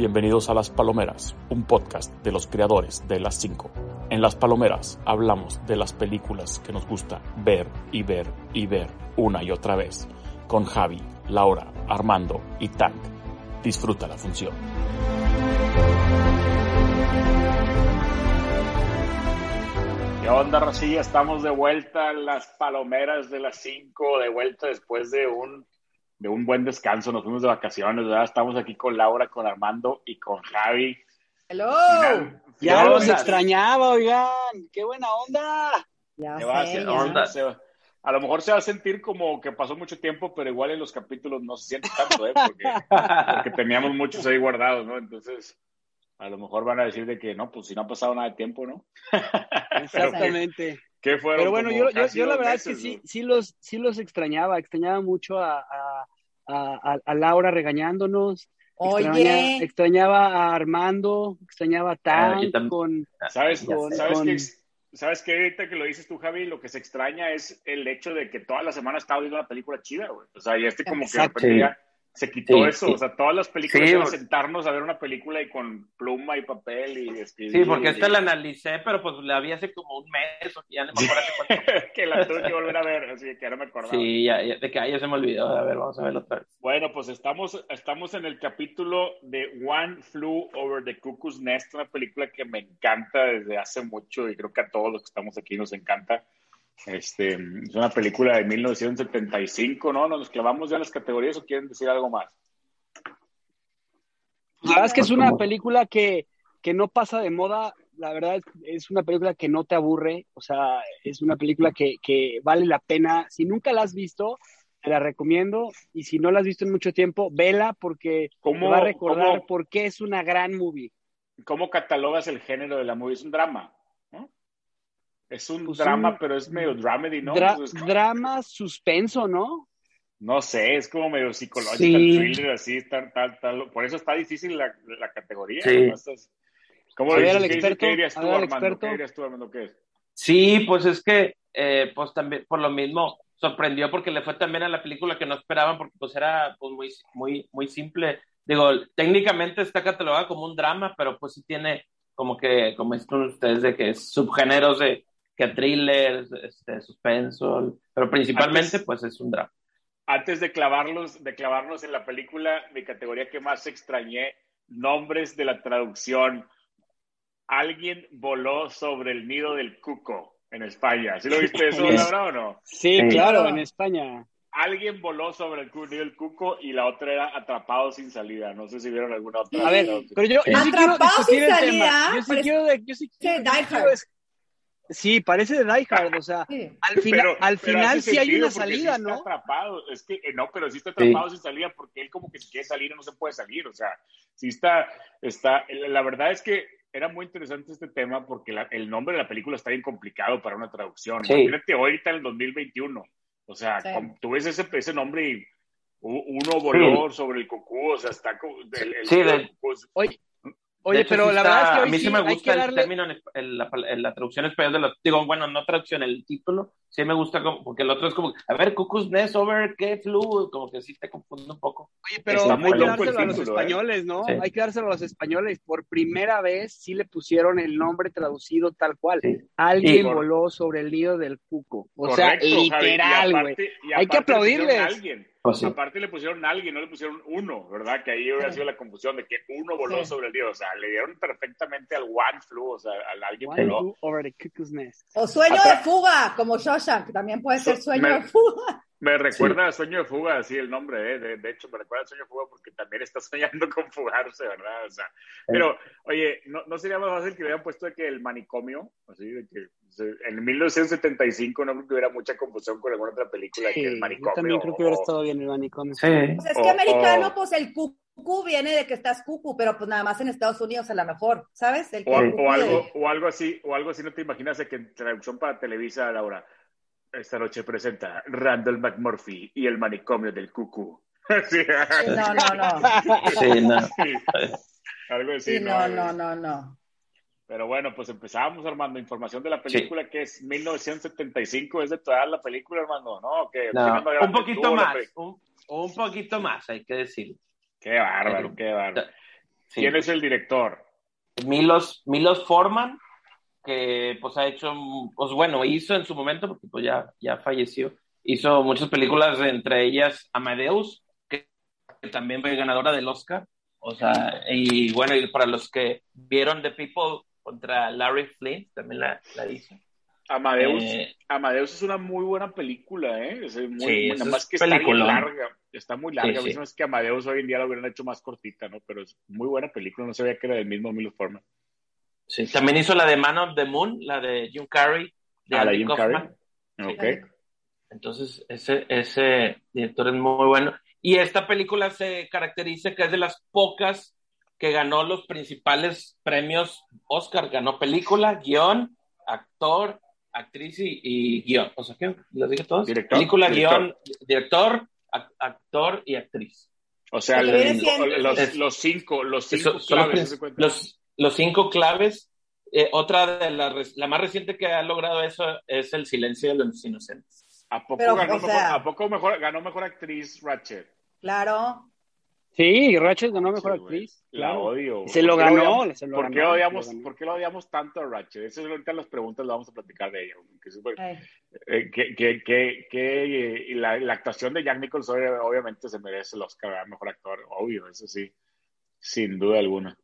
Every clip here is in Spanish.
Bienvenidos a Las Palomeras, un podcast de los creadores de Las 5. En Las Palomeras hablamos de las películas que nos gusta ver y ver y ver una y otra vez, con Javi, Laura, Armando y Tank. Disfruta la función. ¿Qué onda, Rosilla? Estamos de vuelta en las palomeras de las 5, de vuelta después de un, de un buen descanso. Nos fuimos de vacaciones, ¿verdad? Estamos aquí con Laura, con Armando y con Javi. ¡Hello! Final- Ya final- los extrañaba, oigan. ¡Qué buena onda! Ya Se va a sé, hacer- ya. onda, se va- A lo mejor se va a sentir como que pasó mucho tiempo, pero igual en los capítulos no se siente tanto, ¿eh? Porque, porque teníamos muchos ahí guardados, ¿no? Entonces, a lo mejor van a decir de que no, pues si no ha pasado nada de tiempo, ¿no? Exactamente. ¿Qué fueron? Pero bueno, yo, yo, yo la verdad es que sí, ¿no? sí, los, sí los extrañaba. Extrañaba mucho a, a, a, a Laura regañándonos. Extraña- Oye, extrañaba a Armando, extrañaba a Ah, Tan con... ¿Sabes, sé. ¿sabes Con- qué? ¿Sabes qué? Ahorita que lo dices tú, Javi, lo que se extraña es el hecho de que toda la semana estaba viendo una película chida, güey. O sea, y este como que de Exacto. repente ya se quitó Sí, eso. sí. O sea, todas las películas Sí, sentarnos a ver una película y con pluma y papel y escribir. Sí, porque esta la analicé, pero pues la vi hace como un mes, o ya no me acuerdo cuánto. que la tuve que volver a ver, así que ahora me acordaba. Sí, ya, ya- de que ahí ya se me olvidó. A ver, vamos a verlo otra vez. Bueno, pues estamos, estamos en el capítulo de One Flew Over the Cuckoo's Nest, una película que me encanta desde hace mucho y creo que a todos los que estamos aquí nos encanta. Este, es una película de 1975, ¿no? ¿Nos clavamos ya en las categorías o quieren decir algo más? La verdad es que es una película que, que no pasa de moda. La verdad es, es una película que no te aburre. O sea, es una película que, que vale la pena. Si nunca la has visto, te la recomiendo. Y si no la has visto en mucho tiempo, vela porque te ¿Cómo, va a recordar cómo- por qué es una gran movie. cómo catalogas el género de la movie? Es un drama. Es un Pues drama, un- pero es medio dramedy, ¿no? Dra- Entonces, drama, suspenso, ¿no? No sé, es como medio psicológico, Sí. thriller, así, tal, tal, tal. Por eso está difícil la, la categoría. Sí. ¿no? Estás- ¿Cómo A ver, dices? al experto, ¿Qué dirías tú, Armando? experto. ¿Qué dirías tú, Armando? ¿Qué es? Sí, pues es que, eh, pues también, por lo mismo, sorprendió porque le fue también a la película que no esperaban, porque pues era pues, muy, muy, muy simple. Digo, técnicamente está catalogada como un drama, pero pues sí tiene como que, como dicen ustedes, de que es subgéneros de que thriller, este, suspenso, pero principalmente Antes- pues es un drama. Antes de clavarlos, de clavarnos en la película, mi categoría que más extrañé, nombres de la traducción. Alguien voló sobre el nido del cuco en España. ¿Sí lo viste eso. Laura, o no? Sí, Sí. claro, en España. Alguien voló sobre el nido del cuco y la otra era atrapado sin salida. No sé si vieron alguna otra. A ver, pero yo, yo sí Atrapado sin salida, tema. Yo sí quiero, de- yo Sí, quiero- Sí, parece de Die Hard, o sea, sí. al, final Pero- al pero final hace sí hay una porque sí salida, está ¿no? atrapado. Es que, eh, no, pero sí está atrapado sin salida porque él como que si quiere salir no se puede salir. O sea, sí está, está, la verdad es que era muy interesante este tema porque la- el nombre de la película está bien complicado para una traducción. Sí. Imagínate ahorita en el 2021. O sea, Sí. tú ves ese, ese nombre y uno voló sobre el cucú, o sea, está como... El, el- Sí, de- pues, Oye, oye hecho, pero sí la está- verdad es que hoy a mí sí, sí me gusta el darle... término, en, la, en la traducción española de los, digo, bueno, no traducción, el título, sí me gusta como, porque el otro es como, a ver, Cuckoo's Nest over, ¿qué flu? Como que sí te confunde un poco. Oye, pero Está hay muy que dárselo a los título, ¿eh? españoles, ¿no? Sí. Hay que dárselo a los españoles. Por primera vez sí le pusieron el nombre traducido tal cual. Sí. Alguien voló sobre el nido del cuco. O sea, correcto, literal, güey. Hay que aplaudirles. Pues sí. Aparte le pusieron a alguien, no le pusieron uno, ¿verdad? Que ahí hubiera sido la confusión de que uno voló Sí. sobre el dios. O sea, le dieron perfectamente al one flu, o sea, al alguien One voló. flew over the cuckoo's nest. O sueño de fuga, como Shawshank, también puede ser sueño me- de fuga. Me recuerda a Sueño de Fuga, así el nombre, ¿eh? de, de hecho, me recuerda a Sueño de Fuga porque también está soñando con fugarse, ¿verdad? O sea, pero, oye, ¿no, ¿no sería más fácil que hubieran puesto de que el manicomio, así, de que en 1975 no creo que hubiera mucha confusión con alguna otra película que el Sí, manicomio? yo también creo que hubiera estado bien el manicomio. Sí. Pues es O- que americano, o- pues el cucú viene de que estás cucu, pero pues nada más en Estados Unidos a lo mejor, ¿sabes? El O, algo, de- o algo así, o algo así, no te imaginas de que en traducción para Televisa, Laura, esta noche presenta Randall McMurphy y el manicomio del cucú. Sí, No, no, no. Sí, no. sí, algo así, Sí, no, no, no, no. Pero bueno, pues empezamos, Armando. Información de la película que es 1975. ¿Es de toda la película, Armando? ¿No? ¿Qué? No, ¿Quién más un poquito la más, un, un poquito más, hay que decir. Qué bárbaro, qué bárbaro. Sí. ¿Quién es el director? Milos, Milos Forman, que pues ha hecho, pues bueno, hizo en su momento, porque pues ya, ya falleció, hizo muchas películas, entre ellas Amadeus, que, que también fue ganadora del Oscar. O sea, y bueno, y para los que vieron The People contra Larry Flint, también la, la hizo. Amadeus, Eh, Amadeus es una muy buena película, ¿eh? Es muy, Sí, esa más es que está bien peliculón. larga. Está muy larga. Sí, A sí. me hace que Amadeus hoy en día la hubieran hecho más cortita, ¿no? Pero es muy buena película. No sabía que era del mismo Milo Forman. Sí, también hizo la de Man of the Moon, la de Jim Carrey, de Ah, la Andy Jim Kaufman. Carrey. Ok. Entonces, ese, ese director es muy bueno. Y esta película se caracteriza que es de las pocas que ganó los principales premios Oscar. Ganó película, guion, actor, actriz y, y guion. O sea, ¿qué? ¿Los dije todos? Director, película, director. guion, director, ac- actor y actriz. O sea, los, Es- los cinco, los cinco los, claves. los, los cinco claves. Eh, otra de las, la más reciente que ha logrado eso es El silencio de los inocentes. ¿A poco, Pero, ganó, o mejor, sea- ¿A poco mejor, ganó mejor actriz Ratchet? Claro. Sí, Ratchet ganó mejor Sí, actriz. La claro. odio. Se ¿Por lo ganó, odiamos- se lo ¿por, ganó, qué odiamos, lo ganó. ¿Por qué lo odiamos tanto a Ratchet? Eso es ahorita las preguntas lo vamos a platicar de ella. Eh, que, que, que, que, y la, la actuación de Jack Nicholson obvi- obviamente se merece el Oscar a mejor actor, obvio, eso sí, sin duda alguna.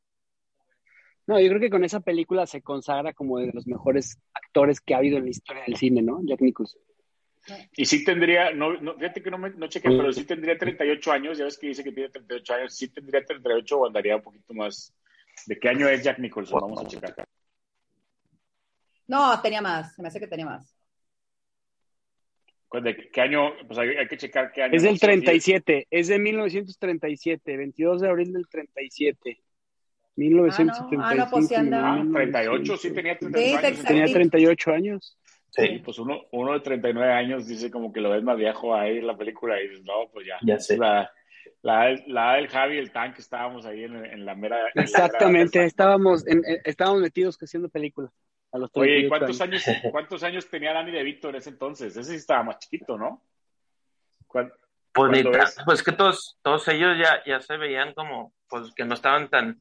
No, yo creo que con esa película se consagra como de los mejores actores que ha habido en la historia del cine, ¿no? Jack Nicholson. Y sí tendría, no, no, fíjate que no, me, no chequé, pero sí tendría 38 años, ya ves que dice que tiene 38 años, sí tendría 38 o andaría un poquito más. ¿De qué año es Jack Nicholson? Vamos a checar. No, tenía más. Se me hace que tenía más. ¿De qué año? Pues hay, hay que checar qué año. Es del nació. 37, es de 1937, 22 de abril del 37. 1977. Ah, no, pues sí anda. Ah, 38, sí tenía 38 Sí, años. Tenía 38 años. Sí, pues uno, uno de 39 años dice como que lo ves más viejo ahí en la película y dices, no, pues ya. Ya sé. La, la, la del Javi y el tanque estábamos ahí en, en la mera. en la mera- Exactamente, estábamos, en, en- estábamos metidos haciendo películas. A los Oye, 38 ¿y cuántos años, cuántos años tenía Danny DeVito en ese entonces? Ese sí estaba más chiquito, ¿no? ¿Cuán- Pues, pues que todos, todos ellos ya, ya se veían como, pues que no estaban tan,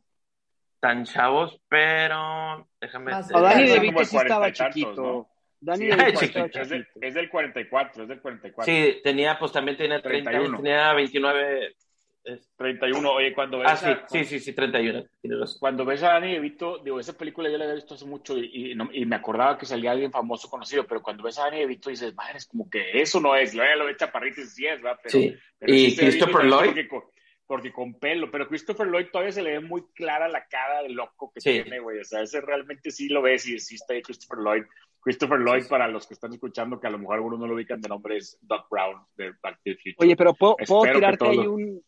tan chavos, pero déjame. Como DeVito de sí estaba 40 y tantos, chiquito. ¿no? Danny Sí, estaba chiquito. Es, de- chiquito. es del 44, es del 44. Sí, tenía, pues también tenía 30 años, 31. tenía 29. es- 31. Oye, cuando ves, Ah, sí, a, sí, sí, sí, 31. Tienes razón. cuando ves a Danny DeVito, digo, esa película yo la había visto hace mucho y, y no- y me acordaba que salía alguien famoso conocido, pero cuando ves a Danny DeVito dices, madre, es como que eso no es. Lo ves chaparrito y dices, sí es, ¿verdad? Pero, Sí. pero Y sí ve Christopher Lloyd. Porque porque con pelo, pero Christopher Lloyd todavía se le ve muy clara la cara de loco que Sí. tiene, güey. O sea, ese realmente sí lo ves y sí está ahí Christopher Lloyd. Christopher Lloyd, Sí. para los que están escuchando, que a lo mejor algunos no lo ubican de nombre, es Doc Brown de Back to the Future. Oye, pero puedo, tirarte ahí un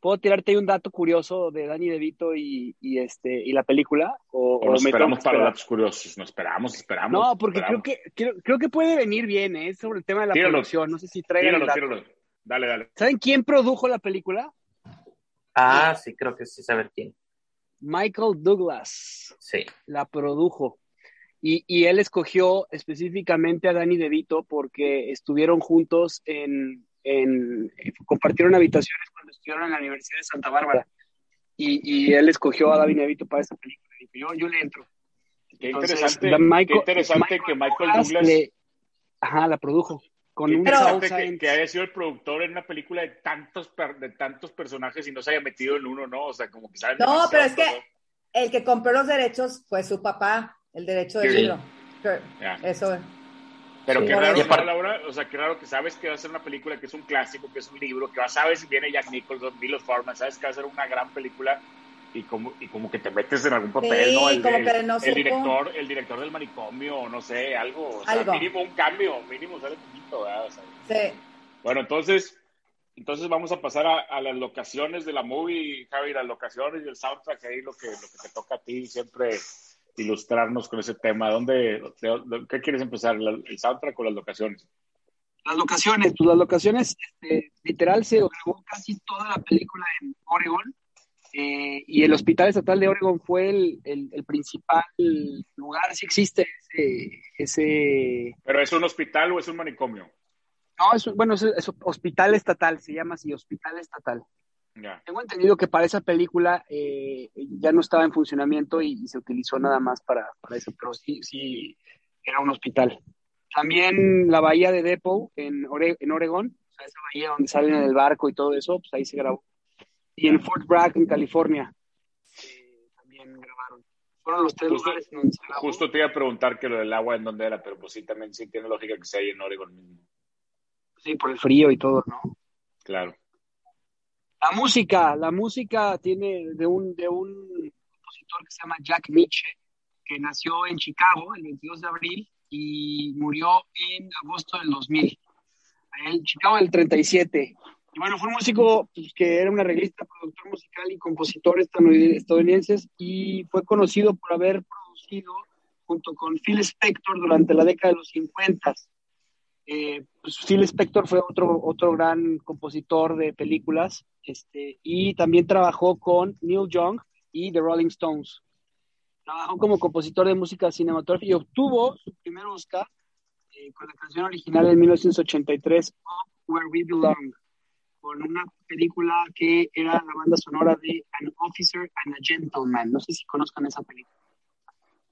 puedo tirarte ahí un dato curioso de Danny DeVito y, y este y la película o, o nos esperamos para esperar? datos curiosos. Nos esperamos, esperamos. No, porque esperamos. creo que creo, creo que puede venir bien, ¿eh? sobre el tema de la Tíralo. producción. No sé si traigan el Tíralo, dato. tíralo. Dale, dale. ¿Saben quién produjo la película? Ah, sí, creo que sí saber quién. Michael Douglas Sí. la produjo. Y, y él escogió específicamente a Danny DeVito porque estuvieron juntos en, en compartieron habitaciones cuando estuvieron en la Universidad de Santa Bárbara. Y, y él escogió a Danny DeVito para esa película. Y yo, yo le entro. Qué Entonces, interesante, Michael- qué interesante que Michael Douglas, le- ajá, la produjo. Con un que, que haya sido el productor en una película de tantos per- de tantos personajes y no se haya metido en uno, ¿no? O sea, como que saben No, pero es que el que compró los derechos fue su papá, el derecho del Sí. libro. Ya. Eso es. Pero Sí. qué raro, ¿no, Laura? O sea, qué raro que sabes que va a ser una película que es un clásico, que es un libro, que va, sabes si viene Jack Nicholson, Milos Forman, sabes que va a ser una gran película y como, y como que te metes en algún papel, Sí, ¿no? El, como el- que no el director, el director del manicomio, o no sé, algo, o sea, Algo. mínimo un cambio, mínimo sale poquito, ¿verdad? O sea, Sí. bueno, entonces, entonces vamos a pasar a, a las locaciones de la movie, Javi, las locaciones y el soundtrack, ahí lo que, lo que te toca a ti, siempre ilustrarnos con ese tema. ¿Dónde, de- de- ¿Qué quieres empezar, el soundtrack o las locaciones? Las locaciones, pues las locaciones, este, literal, se grabó casi toda la película en Oregon. Eh, y el Hospital Estatal de Oregon fue el, el- el principal lugar, sí existe ese, ese ¿Pero es un hospital o es un manicomio? no, es, un- bueno, es, es hospital estatal, se llama así, hospital estatal. Tengo entendido que para esa película eh, ya no estaba en funcionamiento y, y se utilizó nada más para, para eso, pero sí, sí, era un hospital. También la bahía de Depot en, Ore- en Oregón, o sea, esa bahía donde salen en el barco y todo eso, pues ahí se grabó. Y en Fort Bragg, en California, eh, también grabaron. Fueron los tres Justo- lugares en donde se grabó. Justo te iba a preguntar que lo del agua en dónde era, pero pues sí, también sí tiene lógica que sea ahí en Oregon mismo. Sí, por el frío y todo, ¿no? Claro. La música, la música tiene de un, de un compositor que se llama Jack Niche, que nació en Chicago el 22 de abril y murió en agosto del 2000. En Chicago del 37. Y bueno, fue un músico pues, que era un arreglista, productor musical y compositor estadounid- estadounidense y fue conocido por haber producido junto con Phil Spector durante la década de los 50. Eh, pues Phil Spector fue otro, otro gran compositor de películas este, y también trabajó con Neil Young y The Rolling Stones. Trabajó como compositor de música cinematográfica y obtuvo su primer Oscar eh, con la canción original en 1983, Up Where We Belong, con una película que era la banda sonora de An Officer and a Gentleman. No sé si conozcan esa película.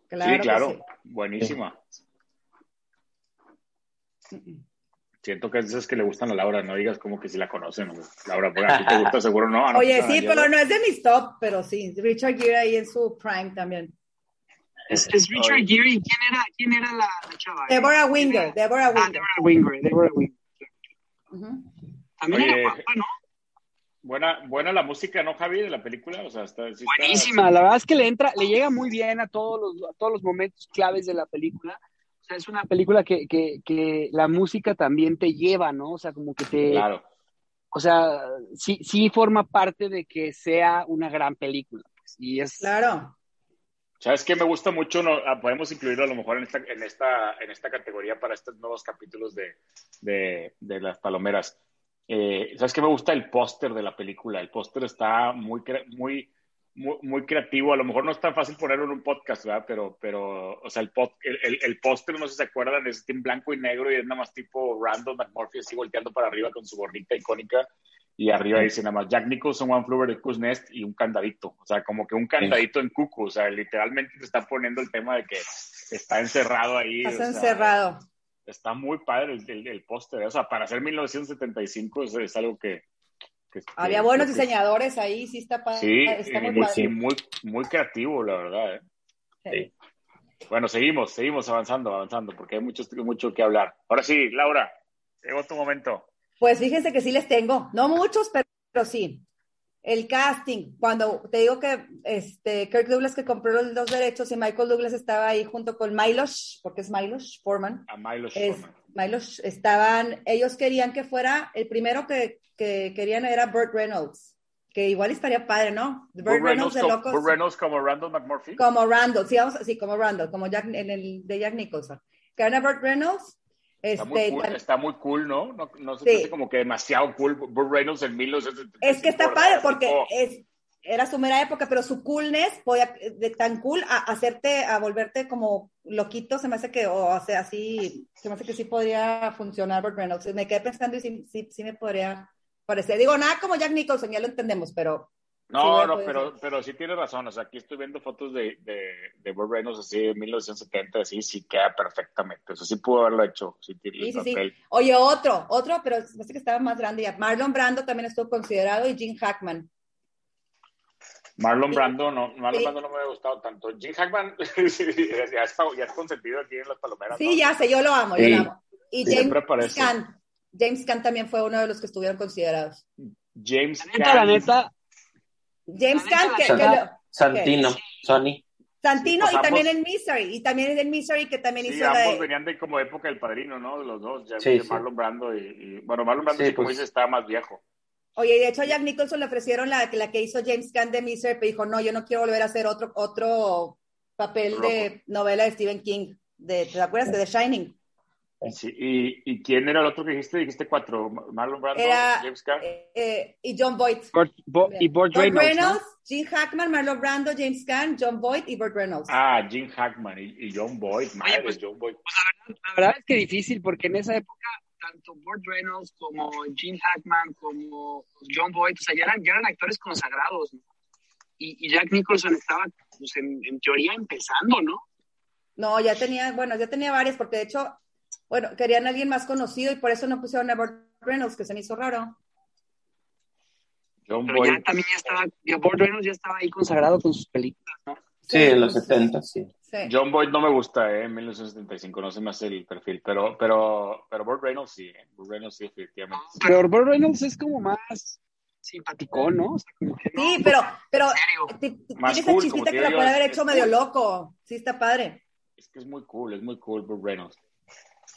Claro sí, que claro. sí. Buenísima. Siento que es esas que le gustan a Laura, no digas como que si la conocen. Laura, porque a ti te gusta, seguro no. Ah, no, Oye, pues, sí, pero no es de mis top, pero sí. Richard Gere ahí en su prime también. Es, es Richard Gere. ¿Quién era, quién era la, la chava? Deborah Winger, Deborah Ah, Winger. Deborah Winger. Deborah Winger. También Oye, era guapa, ¿no? Buena, buena la música, ¿no, Javi, de la película? O sea, está, sí está- Buenísima, la verdad es que le entra, le llega muy bien a todos los, a todos los momentos claves de la película. O sea, es una película que, que, que la música también te lleva, ¿no? O sea, como que te, Claro. o sea, sí, sí forma parte de que sea una gran película. pues, y es, Claro. ¿Sabes qué me gusta mucho? No, ah, podemos incluirlo a lo mejor en esta, en esta, en esta categoría para estos nuevos capítulos de, de, de las palomeras. Eh, ¿Sabes qué me gusta? El póster de la película. El póster está muy, cre- muy, muy, muy creativo. A lo mejor no es tan fácil ponerlo en un podcast, ¿verdad? Pero, pero o sea, el, el, el- el póster, no sé si se acuerdan, es en blanco y negro y es nada más tipo Randall McMurphy así volteando para arriba con su gorrita icónica. Y arriba dice nada más Jack Nicholson, One Flew Over the Cuckoo's Nest y un candadito. O sea, como que un candadito en cucu. O sea, literalmente te está poniendo el tema de que está encerrado ahí. O sea, encerrado. Está muy padre el, el, el póster. O sea, para ser 1975 es, es algo que... que- Había que- buenos que- diseñadores ahí, sí está padre. Sí, está y muy muy, padre. muy, muy creativo, la verdad. ¿eh? Sí. Bueno, seguimos, seguimos avanzando, avanzando, porque hay mucho, mucho que hablar. Ahora sí, Laura, llegó tu momento. Pues fíjense que sí les tengo, no muchos, pero, pero sí. El casting, cuando te digo que este Kirk Douglas que compró los, los derechos y Michael Douglas estaba ahí junto con Milos, porque es Milos Forman, A Milo es, Sherman. Milos, estaban, ellos querían que fuera, el primero que, que querían era Burt Reynolds, que igual estaría padre, ¿no? Burt, Burt Reynolds de locos. Burt Reynolds como Randall McMurphy. Como Randall, sí, vamos, sí, como Randall, como Jack, en el de Jack Nicholson. Que era Burt Reynolds, Está muy, este, cool, está muy cool, ¿no? No, no se Sí. siente como que demasiado cool. Burt Reynolds en 1975. Es que está padre porque Tipo, es, era su mera época, pero su coolness podía, de tan cool a hacerte, a volverte como loquito, se me hace que, o sea, así, se me hace que sí podría funcionar Burt Reynolds. Me quedé pensando y sí, sí, sí me podría parecer. Digo, nada como Jack Nicholson, ya lo entendemos, pero No, no, pero, ser. pero sí tiene razón. O sea, aquí estoy viendo fotos de, de, de Burt Reynolds así de 1970, así, sí queda perfectamente. O sea, sí pudo haberlo hecho. Sí, tiene sí, sí, sí. Oye, otro, otro, pero se hace que estaba más grande ya. Marlon Brando también estuvo considerado y Gene Hackman. Marlon Sí. Brando, no, Marlon Sí. Brando no me ha gustado tanto. Jim Hackman sí, ya, está, ya es consentido aquí en las palomeras. Sí, ¿no? ya sé, yo lo amo, yo lo amo. Y Siempre James. Caan. James Caan también fue uno de los que estuvieron considerados. James La neta, la Caan. neta, James La Caan, que, la lo- Santino, Sony. Santino Sí, pues y también en Misery, y también en Misery que también Sí, hizo la ambos de- venían de como época del padrino, ¿no? De los dos, ya, Sí. Marlon Brando y, y- bueno, Marlon Brando Sí, sí, como pues. dices, estaba más viejo. Oye, de hecho a Jack Nicholson le ofrecieron la, la que hizo James Caan de Misery, pero dijo, no, yo no quiero volver a hacer otro, otro papel de novela de Stephen King. De, ¿Te acuerdas de The Shining? Sí, y, ¿Y quién era el otro que dijiste? Dijiste cuatro, Marlon Brando, Era, James Caan. eh, eh, y John Boyd. Bo- y Burt Reynolds, Reynolds, ¿no? Gene Hackman, Marlon Brando, James Caan, John Boyd y Burt Reynolds. Ah, Jim Hackman y, y John Boyd, madre, pues, John Boyd. La verdad es que difícil, porque en esa época tanto Burt Reynolds como Gene Hackman como John Boyd, o sea, ya eran, ya eran actores consagrados, ¿no? y, y, Jack Nicholson estaba, pues, en, en, teoría empezando, ¿no? No, ya tenía, bueno, ya tenía varias, porque de hecho, bueno, querían a alguien más conocido y por eso no pusieron a Burt Reynolds, que se me hizo raro. John Pero Boyd. ya también ya estaba, ya Burt Reynolds ya estaba ahí consagrado con sus películas, ¿no? Sí, en los 70, sí. sí. John Boyd no me gusta, ¿eh? En 1975, no se me hace el perfil, pero, pero, pero Burt Reynolds sí, Burt Reynolds sí, efectivamente. Pero Burt Reynolds es como más simpático, ¿no? O sea, como que no sí, pero, pero tiene esa cool, chispita que la puede haber hecho medio loco. Sí, está padre. Es que es muy cool, es muy cool Burt Reynolds.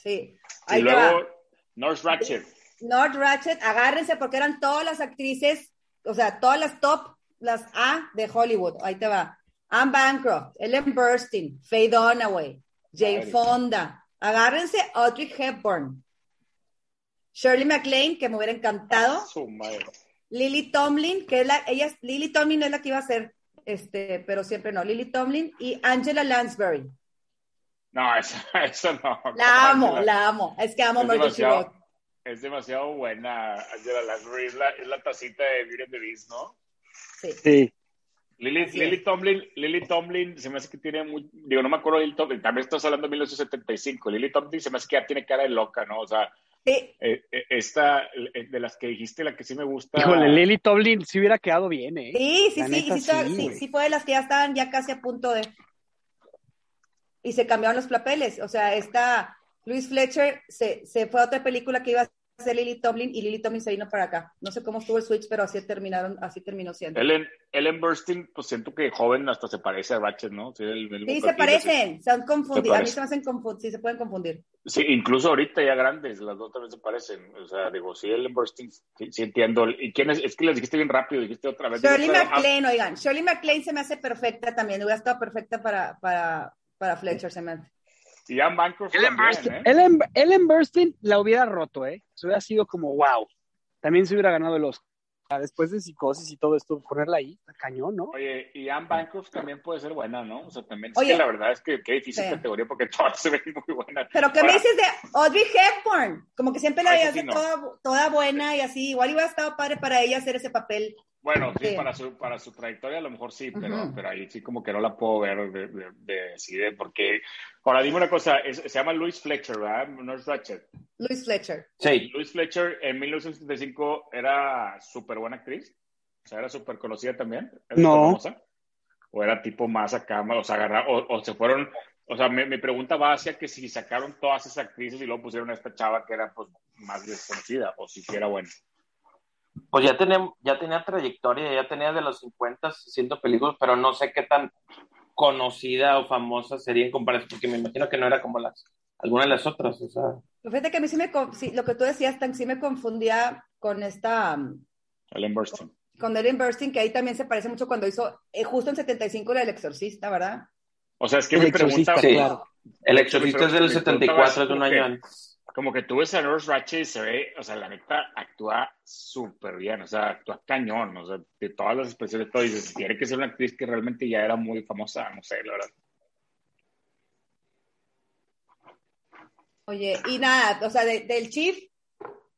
Sí. Ahí y luego, North Ratchet. North Ratchet, agárrense porque eran todas las actrices, o sea, todas las top, las A de Hollywood. Ahí te va. Anne Bancroft, Ellen Burstyn, Faye Dunaway, Jane Fonda. Agárrense Audrey Hepburn. Shirley MacLaine, que me hubiera encantado. Su madre. Lily Tomlin, que es la, ella, Lily Tomlin es la que iba a ser, este, pero siempre no. Lily Tomlin y Angela Lansbury. No, eso, eso no. La amo, la amo. Es que amo Murder She Wrote. Es demasiado buena Angela Lansbury. Es la, es la tacita de Beauty and the Beast, ¿no? Sí. sí. Lily, Lily, Tomlin, Lily Tomlin se me hace que tiene muy, digo, no me acuerdo de Lily Tomlin, también estás hablando de 1975. Lily Tomlin se me hace que ya tiene cara de loca, ¿no? O sea, Sí. Eh, esta, de las que dijiste, la que sí me gusta. Híjole, Lily Tomlin sí hubiera quedado bien, ¿eh? Sí, sí, sí, sí, sí, sí, sí, fue de las que ya estaban ya casi a punto de. Y se cambiaron los papeles. O sea, esta Luis Fletcher se, se fue a otra película que iba a ser Lily Tomlin y Lily Tomlin se vino para acá. No sé cómo estuvo el switch, pero así terminaron, así terminó siendo. Ellen, Ellen Burstyn, pues siento que joven hasta se parece a Ratchet, ¿no? Sí, el, el sí se parecen, se han confundido. A mí se me hacen confundir, sí, se pueden confundir. Sí, incluso ahorita ya grandes, las dos también se parecen. O sea, digo, sí, Ellen Burstyn, sí, sí, entiendo. ¿Y quién es? Es que les dijiste bien rápido, dijiste otra vez. Shirley MacLaine, oigan, Shirley MacLaine se me hace perfecta también, hubiera estado perfecta para, para, para Fletcher, hace. Y Anne Bancroft Ellen, también, Burstyn, ¿eh? Ellen, Ellen Burstyn la hubiera roto, ¿eh? Se hubiera sido como wow. También se hubiera ganado el Oscar. Después de psicosis y todo esto, ponerla ahí, cañón, ¿no? Oye, y Anne Bancroft también puede ser buena, ¿no? O sea, también. Oye, es que la verdad es que qué difícil sí. categoría porque todas se ven muy buenas. Pero ¿qué Ahora, me dices de Audrey Hepburn? Como que siempre la veías sí no. toda, toda buena y así. Igual hubiera estado padre para ella hacer ese papel. Bueno, sí, Sí. para su, para su trayectoria a lo mejor sí, pero, pero ahí sí como que no la puedo ver de, de, de, sí, de- porque... Ahora, dime una cosa, es- se llama Louis Fletcher, ¿verdad? No es Ratchet. Louis Fletcher. Sí, Louis Fletcher en 1975 era súper buena actriz, o sea, era súper conocida también. ¿Era No. superfamosa? O era tipo más acá, o sea, agarra- o, o se fueron, o sea, mi, mi pregunta va hacia que si sacaron todas esas actrices y luego pusieron a esta chava que era pues más desconocida, o si era buena. Pues ya tenía, ya tenía trayectoria, ya tenía de los 50 haciendo películas, pero no sé qué tan conocida o famosa sería en comparación, porque me imagino que no era como las alguna de las otras, o sea. Fíjate que a mí sí me, con- sí, lo que tú decías, tan, sí me confundía con esta, um, Ellen Burstyn. con Ellen Burstyn, que ahí también se parece mucho cuando hizo, eh, justo en 75 era El Exorcista, ¿verdad? O sea, es que El mi exorcista, pregunta... Sí. claro. El exorcista es del Mi pregunta 74, va es de un año antes. Como que tú ves a Nurse Ratchet y se ve, o sea, la neta actúa súper bien, o sea, actúa cañón, o sea, de todas las expresiones, todo, dices, tiene que ser una actriz que realmente ya era muy famosa, no sé, la verdad. Oye, y nada, o sea, de- del chief,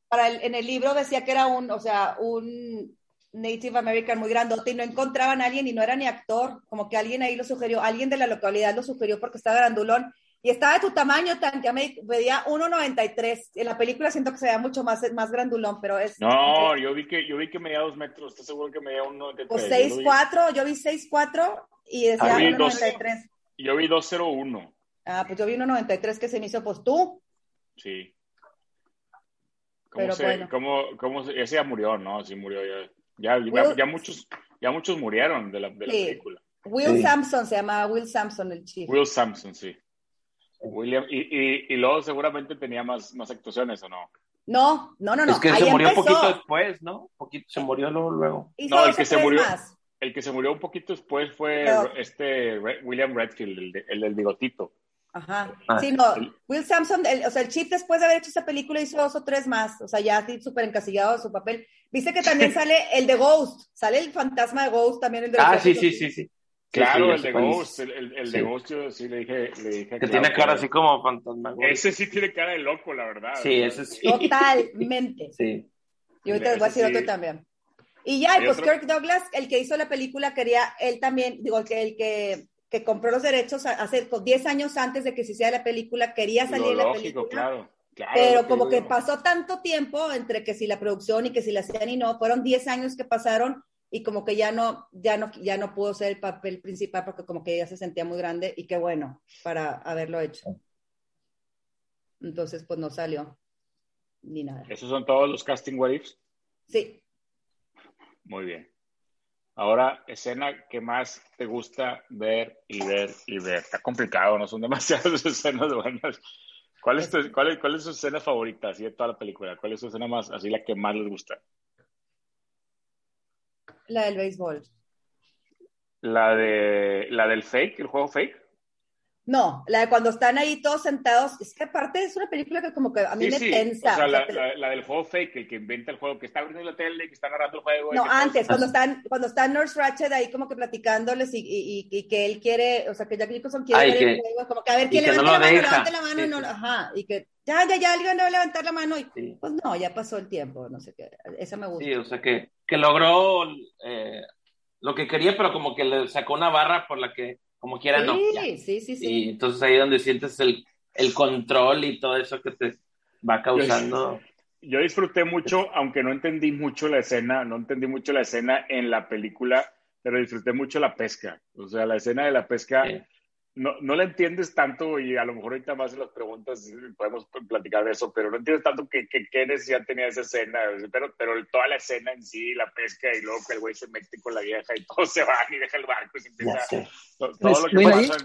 para el- en el libro decía que era un, o sea, un Native American muy grandote y no encontraban a alguien y no era ni actor, como que alguien ahí lo sugirió, alguien de la localidad lo sugirió porque estaba grandulón y estaba de tu tamaño, tan que me pedía 1.93. En la película siento que se veía mucho más, más grandulón, pero es... No, yo vi que, yo vi que medía dos metros, ¿estás seguro que medía uno? de Pues tres? Yo lo vi- 6'4", yo vi 6'4 y decía Ah, vi dos. 1.93. Yo vi 201, Ah, pues yo vi 1.93 que se me hizo, pues tú. sí. ¿Cómo Pero se, bueno. cómo, cómo se- ese ya murió, ¿no? Sí murió ya. Ya, ya, Will- ya muchos, ya muchos murieron de la, de la Sí. película. Will Sí. Sampson se llama Will Sampson, el chief. Will Sampson, sí. William, y, y, y luego seguramente tenía más, más actuaciones, ¿o no? No, no, no, no. es que ahí se murió empezó. poquito después, ¿no? Poquito, se murió luego, luego. No, el que se murió- más. El que se murió un poquito después fue Pero- este William Redfield, el, de- el del bigotito. Ajá. Ah. Sí, no. El- Will Sampson, el- o sea, el Chief después de haber hecho esa película hizo dos o tres más. O sea, ya así súper encasillado de su papel. Viste que también sale el de Ghost. Sale el fantasma de Ghost también, el de los Ah, sí, sí, sí, sí. Claro, sí, el de. Ghost, el, el, el Sí. de Ghost, yo sí le dije, le dije Que tiene cara así como fantasmagórico. Ese sí tiene cara de loco, la verdad. Sí, sea, ese sí. Totalmente. Sí. Y ahorita les voy a decir otro también. Y ya, y pues otro- Kirk Douglas, el que hizo la película, quería, él también, digo, el que, el que, que compró los derechos hace pues, 10 años antes de que se hiciera la película, quería salir Lo la lógico, película. claro. claro, Pero como que pasó tanto tiempo entre que si la producción y que si la hacían y no, fueron 10 años que pasaron y como que ya no, ya no, ya no pudo ser el papel principal porque como que ya se sentía muy grande y qué bueno para haberlo hecho. Entonces, pues no salió ni nada. ¿Esos son todos los casting what ifs? Sí, Muy bien. Ahora, escena que más te gusta ver y ver y ver. Está complicado, no son demasiadas escenas buenas. ¿Cuál es, tu, cuál, es, cuál es su escena favorita así de toda la película? ¿Cuál es su escena más, así la que más les gusta? La del béisbol. La de la del fake, el juego fake. No, la de cuando están ahí todos sentados. Es que aparte es una película que como que a mí Sí, me sí. tensa. O sea, o sea, la, te- la- la del juego fake, el que inventa el juego, que está abriendo la tele, que está narrando el juego. No, antes, cuando están, cuando está Nurse Ratched ahí como que platicándoles y, y, y- y que él quiere, o sea, que Jack Nicholson quiere Ay, ver el juego, como que a ver quién levanta no la mano, deja. levanta la mano, Sí, no, ajá, y que ya, ya, ya, alguien debe levantar la mano y Sí. pues no, ya pasó el tiempo, no sé qué, esa me gusta. Sí, o sea que, que logró eh, lo que quería, pero como que le sacó una barra por la que, como quiera, no. ya. sí, sí, sí, sí. Y entonces ahí donde sientes el, el control y todo eso que te va causando. Yo disfruté mucho, aunque no entendí mucho la escena, no entendí mucho la escena en la película, pero disfruté mucho la pesca. O sea, la escena de la pesca, Sí. No, no la entiendes tanto y a lo mejor ahorita más en las preguntas podemos platicar de eso, pero no entiendes tanto que, que, qué necesidad tenía esa escena, pero, pero toda la escena en sí, la pesca y luego que el güey se mete con la vieja y todos se van y deja el barco y se empieza todo Pues, lo que pasa.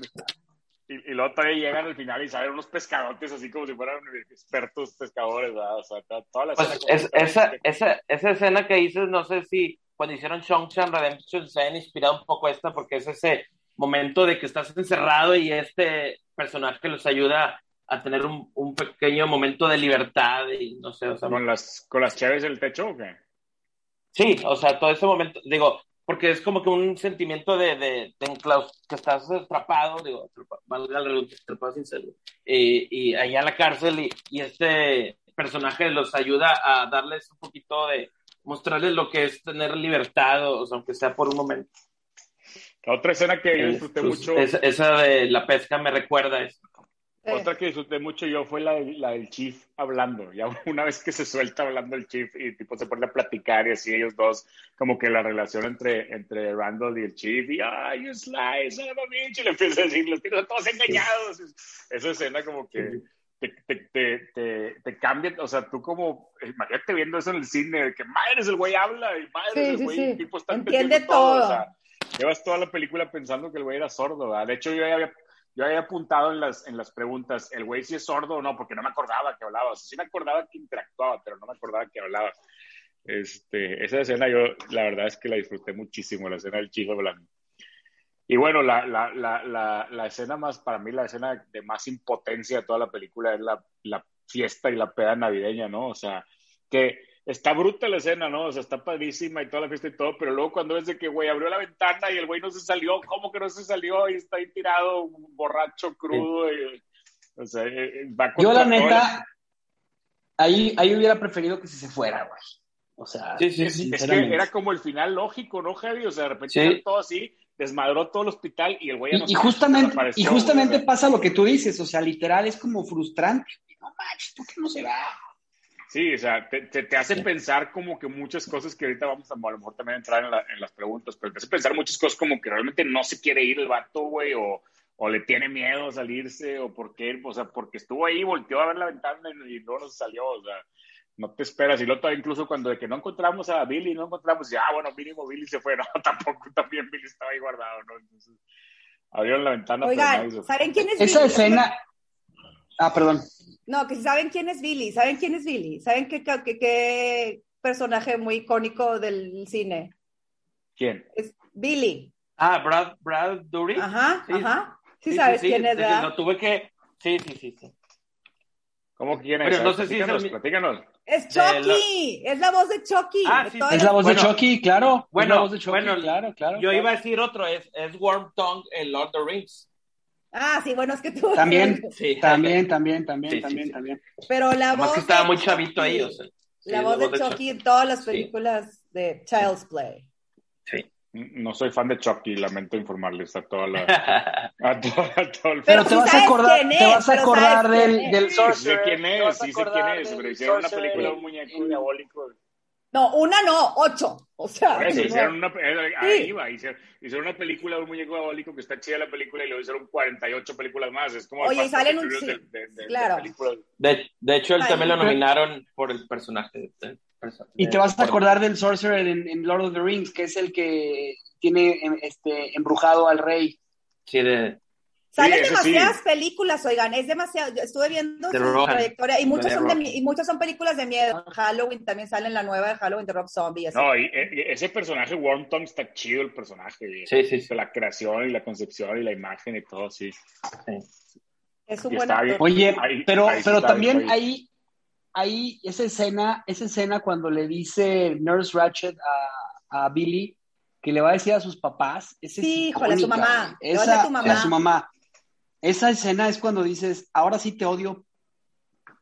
Y, y luego todavía llegan al final y salen unos pescadotes así como si fueran expertos pescadores, ¿verdad? O sea, to- toda la escena Pues es- que- esa, esa, esa escena que dices, no sé si cuando hicieron Shang-Chi Redemption se han inspirado un poco esta, porque es ese momento de que estás encerrado y este personaje los ayuda a tener un, un pequeño momento de libertad y no sé, o sea, con las con las chaves del techo o qué? Sí, o sea, todo ese momento, digo, porque es como que un sentimiento de, de, de que estás atrapado, digo, valga la redundancia, atrapado sin serlo, y, y allá en la cárcel y, y este personaje los ayuda a darles un poquito de, mostrarles lo que es tener libertad, o, o sea, aunque sea por un momento. La otra escena que yo disfruté Pues, mucho, esa, esa de la pesca me recuerda eso. Eh, otra que disfruté mucho yo fue la, de- la del chief hablando. Ya una vez que se suelta hablando el chief y tipo se pone a platicar y así ellos dos, como que la relación entre, entre Randall y el chief y ah, you slice, son of a bitch", y le empieza a decir, los tiros todos engañados. Esa escena como que te, te, te, te, te cambia, o sea, tú como, imagínate viendo eso en el cine, de que madres el güey habla y madres Sí, el güey, tipo está Entiende entendiendo todo. Llevas toda la película pensando que el güey era sordo, ¿verdad? De hecho, yo había, yo había apuntado en las, en las preguntas, ¿el güey sí es sordo o no? Porque no me acordaba que hablaba. O sea, sí me acordaba que interactuaba, pero no me acordaba que hablaba. Este, esa escena yo, la verdad es que la disfruté muchísimo, la escena del chico hablando. Y bueno, la, la, la, la, escena más, para mí, la escena de más impotencia de toda la película es la fiesta y la peda navideña, ¿no? O sea, que está bruta la escena, ¿no? O sea, está padrísima y toda la fiesta y todo, pero luego cuando ves de que, güey, abrió la ventana y el güey no se salió, ¿cómo que no se salió? Y está ahí tirado, borracho, crudo, y, o sea, eh, eh, va Yo, la neta, ahí, ahí hubiera preferido que si se fuera, güey. O sea, Sí, sí, sí. Es que era como el final lógico, ¿no, Javi? O sea, de repente todo así, desmadró todo el hospital y el güey ya no Y, y se- justamente, y justamente güey, o sea. pasa lo que tú dices, o sea, literal es como frustrante. No manches, ¿por qué no se va? Sí, o sea, te, te, te hace pensar como que muchas cosas que ahorita vamos a, a lo mejor también entrar en, la- en las preguntas, pero te hace pensar muchas cosas como que realmente no se quiere ir el vato, güey, o, o le tiene miedo a salirse, o porque, o sea, porque estuvo ahí, volteó a ver la ventana y, y luego no se salió, o sea, no te esperas. Y luego todavía incluso cuando de que no encontramos a Billy, no encontramos, ya, bueno, mínimo Billy se fue, no, tampoco, también Billy estaba ahí guardado, ¿no? Entonces, abrieron la ventana, pero nadie Oigan, se fue. ¿saben quién es Esa Billy? escena. Ah, perdón. No, que si saben quién es Billy, ¿saben quién es Billy? ¿Saben qué, qué, qué personaje muy icónico del cine? ¿Quién? Es Billy. Ah, Brad, Brad Dourif. Ajá, Sí. ajá. Sí, sabes quién es, ¿verdad? Lo tuve que. Sí, sí, sí. sí. ¿Cómo quién es? Pero no sé si es el platícanos. Es Chucky, es la voz de Chucky. Ah, de sí, Es la voz Bueno, de Chucky, claro. es bueno, la voz de Chucky, bueno, claro, claro. Yo claro. iba a decir otro, es, es Worm Tongue en Lord of the Rings. Ah, sí, bueno, es que tú. También, Sí. también, también, también, Sí, también, sí. también. Pero la Además voz. que estaba de muy Chucky, chavito ahí, o sea. sí, la voz de Chucky en todas las películas de Child's Play. Sí. No soy fan de Chucky, lamento informarles a toda la. A todo, a todo el Pero te vas acordar, quién te es, vas a acordar del, es. del Sorcerer. sé quién es, sí sé quién es, pero hicieron una película de un muñeco diabólico. No, una no, ocho. O sea, eso, hicieron una, eh, ahí Sí. va, hicieron, hicieron una película de un muñeco diabólico que está chida la película y luego hicieron 48 películas más. Es como el Oye, salen un- sí, de- de- de- de claro. De, de hecho, él Ay, también lo pero- nominaron por el personaje. Y te vas a acordar del Sorcerer en, en Lord of the Rings, que es el que tiene em, este, embrujado al rey. Sí, de, Salen sí. demasiadas películas, oigan, es demasiado. yo estuve viendo su Rohan. trayectoria y muchas, son de, y muchas son películas de miedo. Halloween también sale en la nueva de Halloween de Rob Zombie. así. No, y, y ese personaje, Worm Tongue, está chido el personaje. Sí, sí, sí. La creación y la concepción y la imagen y todo, sí. es un buen actor. Oye, Ahí- pero, ahí pero también bien. ahí, ahí, esa escena, esa escena cuando le dice Nurse Ratchet a, a Billy que le va a decir a sus papás, esa Sí, es híjole, a su mamá. decir Esa, a tu mamá. a su mamá. Esa escena es cuando dices, ahora sí te odio,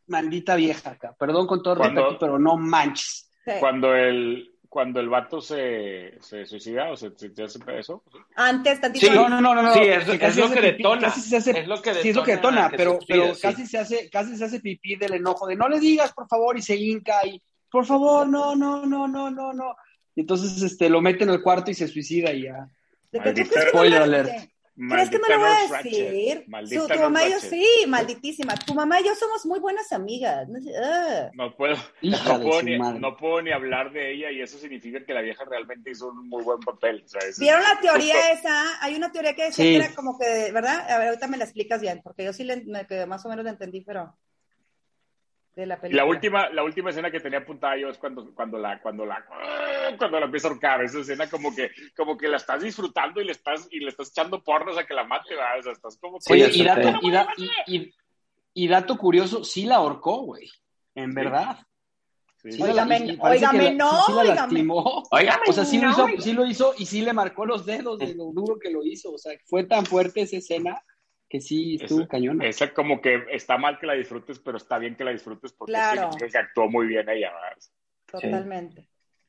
maldita vieja acá. Perdón con todo respeto, pero no manches. Sí. Cuando el, cuando el vato se, se suicida o se, se, se hace eso. Antes, tantito Sí. No, no, no, no. no. Sí, es- Que es casi lo que pipí, detona. Hace, Es lo que sí, es lo que detona detona, que pero, pero sí. casi se hace, casi se hace pipí del enojo de no le digas, por favor, y se hinca y por favor, no, no, no, no, no, no. Y entonces este lo mete en el cuarto y se suicida y ya. ¿De qué tú Maldita- crees que no Spoiler alert. ¿Crees que no Maldita lo voy a decir? Maldita Su- tu mamá y yo sí, malditísima. Tu mamá y yo somos muy buenas amigas. No. No puedo, no, puedo ni, madre. no puedo ni hablar de ella y eso significa que la vieja realmente hizo un muy buen papel. ¿Vieron la teoría justo- esa? Hay una teoría que decía Sí. que era como que, ¿verdad? A ver, ahorita me la explicas bien, porque yo sí le, me- que más o menos la entendí, pero de la película. la última, la última escena que tenía apuntada yo es cuando, cuando la, cuando la, cuando la empieza a ahorcar. Esa escena como que, como que la estás disfrutando y le estás, y le estás echando porros a que la mate, ¿verdad? O sea, estás como que. Sí, Oye, y dato, y, da- y- y- y dato curioso, sí la ahorcó, güey. En Sí. verdad. Sí. Sí la- que la- no, sí, sí la lastimó. Óigame, O sea, sí lo, no, hizo, óigame. sí lo hizo y sí le marcó los dedos de lo duro que lo hizo. O sea, fue tan fuerte esa escena que sí estuvo Esa- cañona. Esa como que está mal que la disfrutes, pero está bien que la disfrutes porque Claro. que actuó muy bien ella, ¿verdad? Totalmente.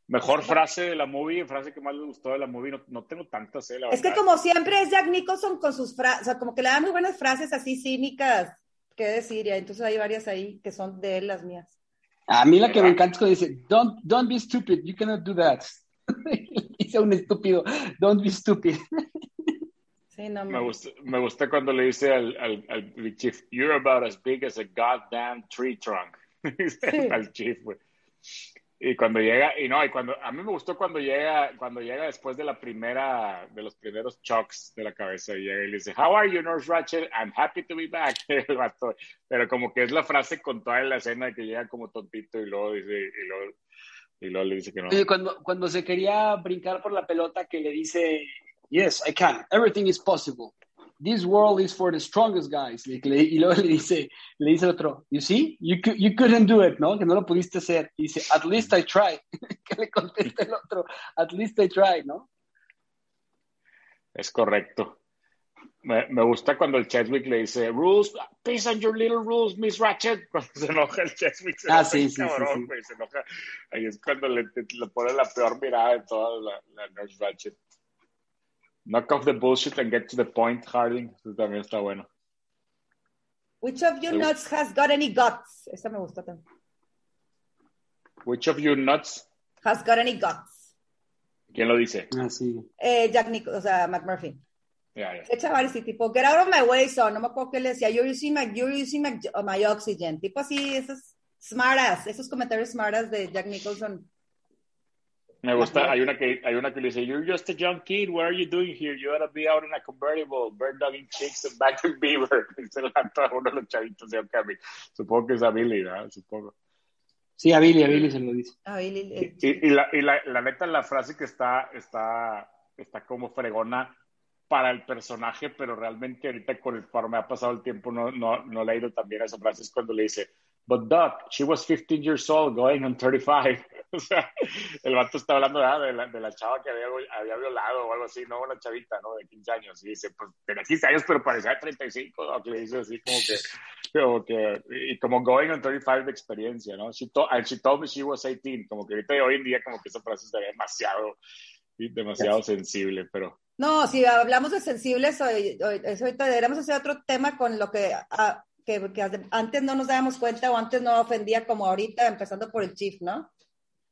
Mejor frase de la movie, frase que más le gustó de la movie, no, no tengo tantas, eh, la Es que como siempre es Jack Nicholson con sus frases, o sea, como que le da muy buenas frases así cínicas que decir, y entonces hay varias ahí que son de él las mías. A mí la que me encanta es cuando dice, don't, don't be stupid, you cannot do that. dice un estúpido, don't be stupid. Sí, no Me gusta, me gusta cuando le dice al, al, al Chief, you're about as big as a goddamn tree trunk. Sí. al Chief, güey. Y cuando llega, y no, y cuando, a mí me gustó cuando llega, cuando llega después de la primera, de los primeros shocks de la cabeza, y llega y le dice, how are you, Nurse Ratchet? I'm happy to be back. Pero como que es la frase con toda la escena que llega como tontito y luego dice, y luego, y luego le dice que no. Oye, Cuando, cuando se quería brincar por la pelota que le dice, yes, I can, everything is possible. This world is for the strongest guys. Y, luego le dice, le dice el otro, you see, you, you couldn't do it, ¿no? Que no lo pudiste hacer. Y dice, at least I try. que le contesta el otro, at least I try, ¿no? Es correcto. Me, me gusta cuando el Cheswick le dice, rules, peace on your little rules, Miss Ratchet. Cuando se enoja el Cheswick, se Ah, enoja sí, el sí, sí, cabrón, sí. güey, se enoja. Ahí es cuando le, le pone la peor mirada de toda la, la Nurse Ratchet. Knock off the bullshit and get to the point, Harding. Eso también está bueno. Which of you nuts has got any guts? Esa me gusta también. Which of you nuts? Has got any guts. ¿Quién lo dice? Ah, sí. Eh, Jack Nicholson, o sea, McMurphy. Chaval, sí, tipo, get out of my way, son. No me acuerdo qué le decía. You're using my, you're using my, my oxygen. Tipo así, esos smartas, esos comentarios smartas de Jack Nicholson. Me gusta, hay una que hay una que le dice, You're just a young kid, what are you doing here? You ought to be out in a convertible, bird dogging chicks and back in beaver. Dice el vato a uno de los chavitos de Ocami. Supongo que es a Billy, ¿verdad? Supongo. Sí, a Billy, a Billy se lo dice. Billy, Y, y- y la, y la, la neta, la frase que está, está, está como fregona para el personaje, pero realmente ahorita con el, me ha pasado el tiempo, no, no, no le ha ido tan bien a esa frase, es cuando le dice, but Doc, she was 15 years old going on 35. o sea, el vato está hablando ah, de, la, de la chava que había, había, violado o algo así, ¿no? Una chavita, ¿no? De 15 años. Y dice, pues tenía 15 años, pero parecía de 35, Doc. Le dice así como que, como que, y como going on 35 de experiencia, ¿no? She, to, and she told me she was 18. Como que ahorita hoy en día, como que esa frase estaría demasiado, demasiado sensible, pero. No, si hablamos de sensibles, hoy, hoy, ahorita deberíamos hacer otro tema con lo que, ah, que, que, antes no nos dábamos cuenta o antes no ofendía como ahorita, empezando por el chief, ¿no?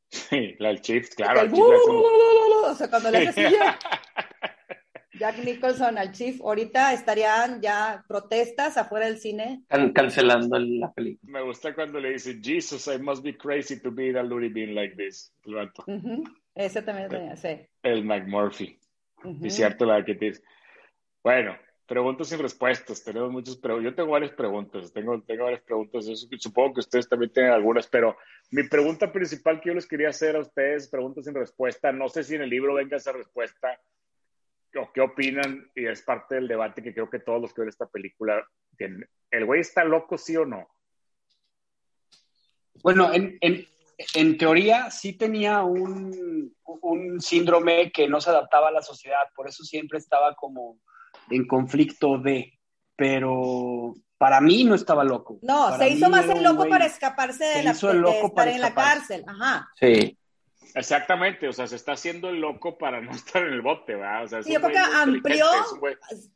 Sí, la del chief, claro. El, el chief uh, o sea, cuando le decía Jack Nicholson al chief, ahorita estarían ya protestas afuera del cine. Can cancelando la película. Me gusta cuando le dice, Jesus, I must be crazy to be a Looney Bean like this. El uh -huh. Ese también tenía, sí. El McMurphy. Es cierto la que te Bueno, preguntas y respuestas. Tenemos muchas preguntas. Yo tengo varias preguntas. Tengo, tengo varias preguntas. Supongo que ustedes también tienen algunas, pero mi pregunta principal que yo les quería hacer a ustedes, preguntas sin respuesta. No sé si en el libro venga esa respuesta o qué opinan, y es parte del debate que creo que todos los que ven esta película tienen. ¿El güey está loco, sí o no? Bueno, en, en, en teoría sí tenía un, un, síndrome que no se adaptaba a la sociedad, por eso siempre estaba como en conflicto de, pero para mí no estaba loco. No, para se hizo más el loco para escaparse de, la, de estar en la cárcel. Ajá. Sí. Exactamente, o sea, se está haciendo el loco para no estar en el bote, ¿verdad? O sea, sí, yo creo que amplió,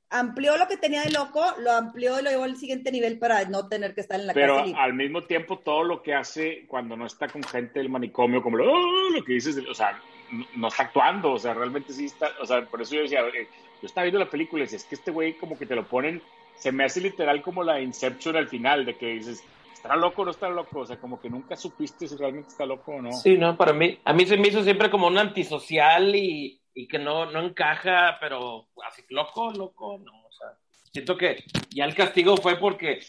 amplió lo que tenía de loco, lo amplió y lo llevó al siguiente nivel para no tener que estar en la Pero cárcel. Pero al mismo tiempo, todo lo que hace cuando no está con gente del manicomio, como lo, oh", lo que dices, o sea, no está actuando, o sea, realmente sí está, o sea, por eso yo decía, yo estaba viendo la película y decía, es que este güey como que te lo ponen, se me hace literal como la Inception al final, de que dices, ¿Estará loco o no está loco? O sea, como que nunca supiste si realmente está loco o no. Sí, no, para mí, a mí se me hizo siempre como un antisocial y, y que no, no encaja, pero así, loco, loco, no. O sea, siento que ya el castigo fue porque,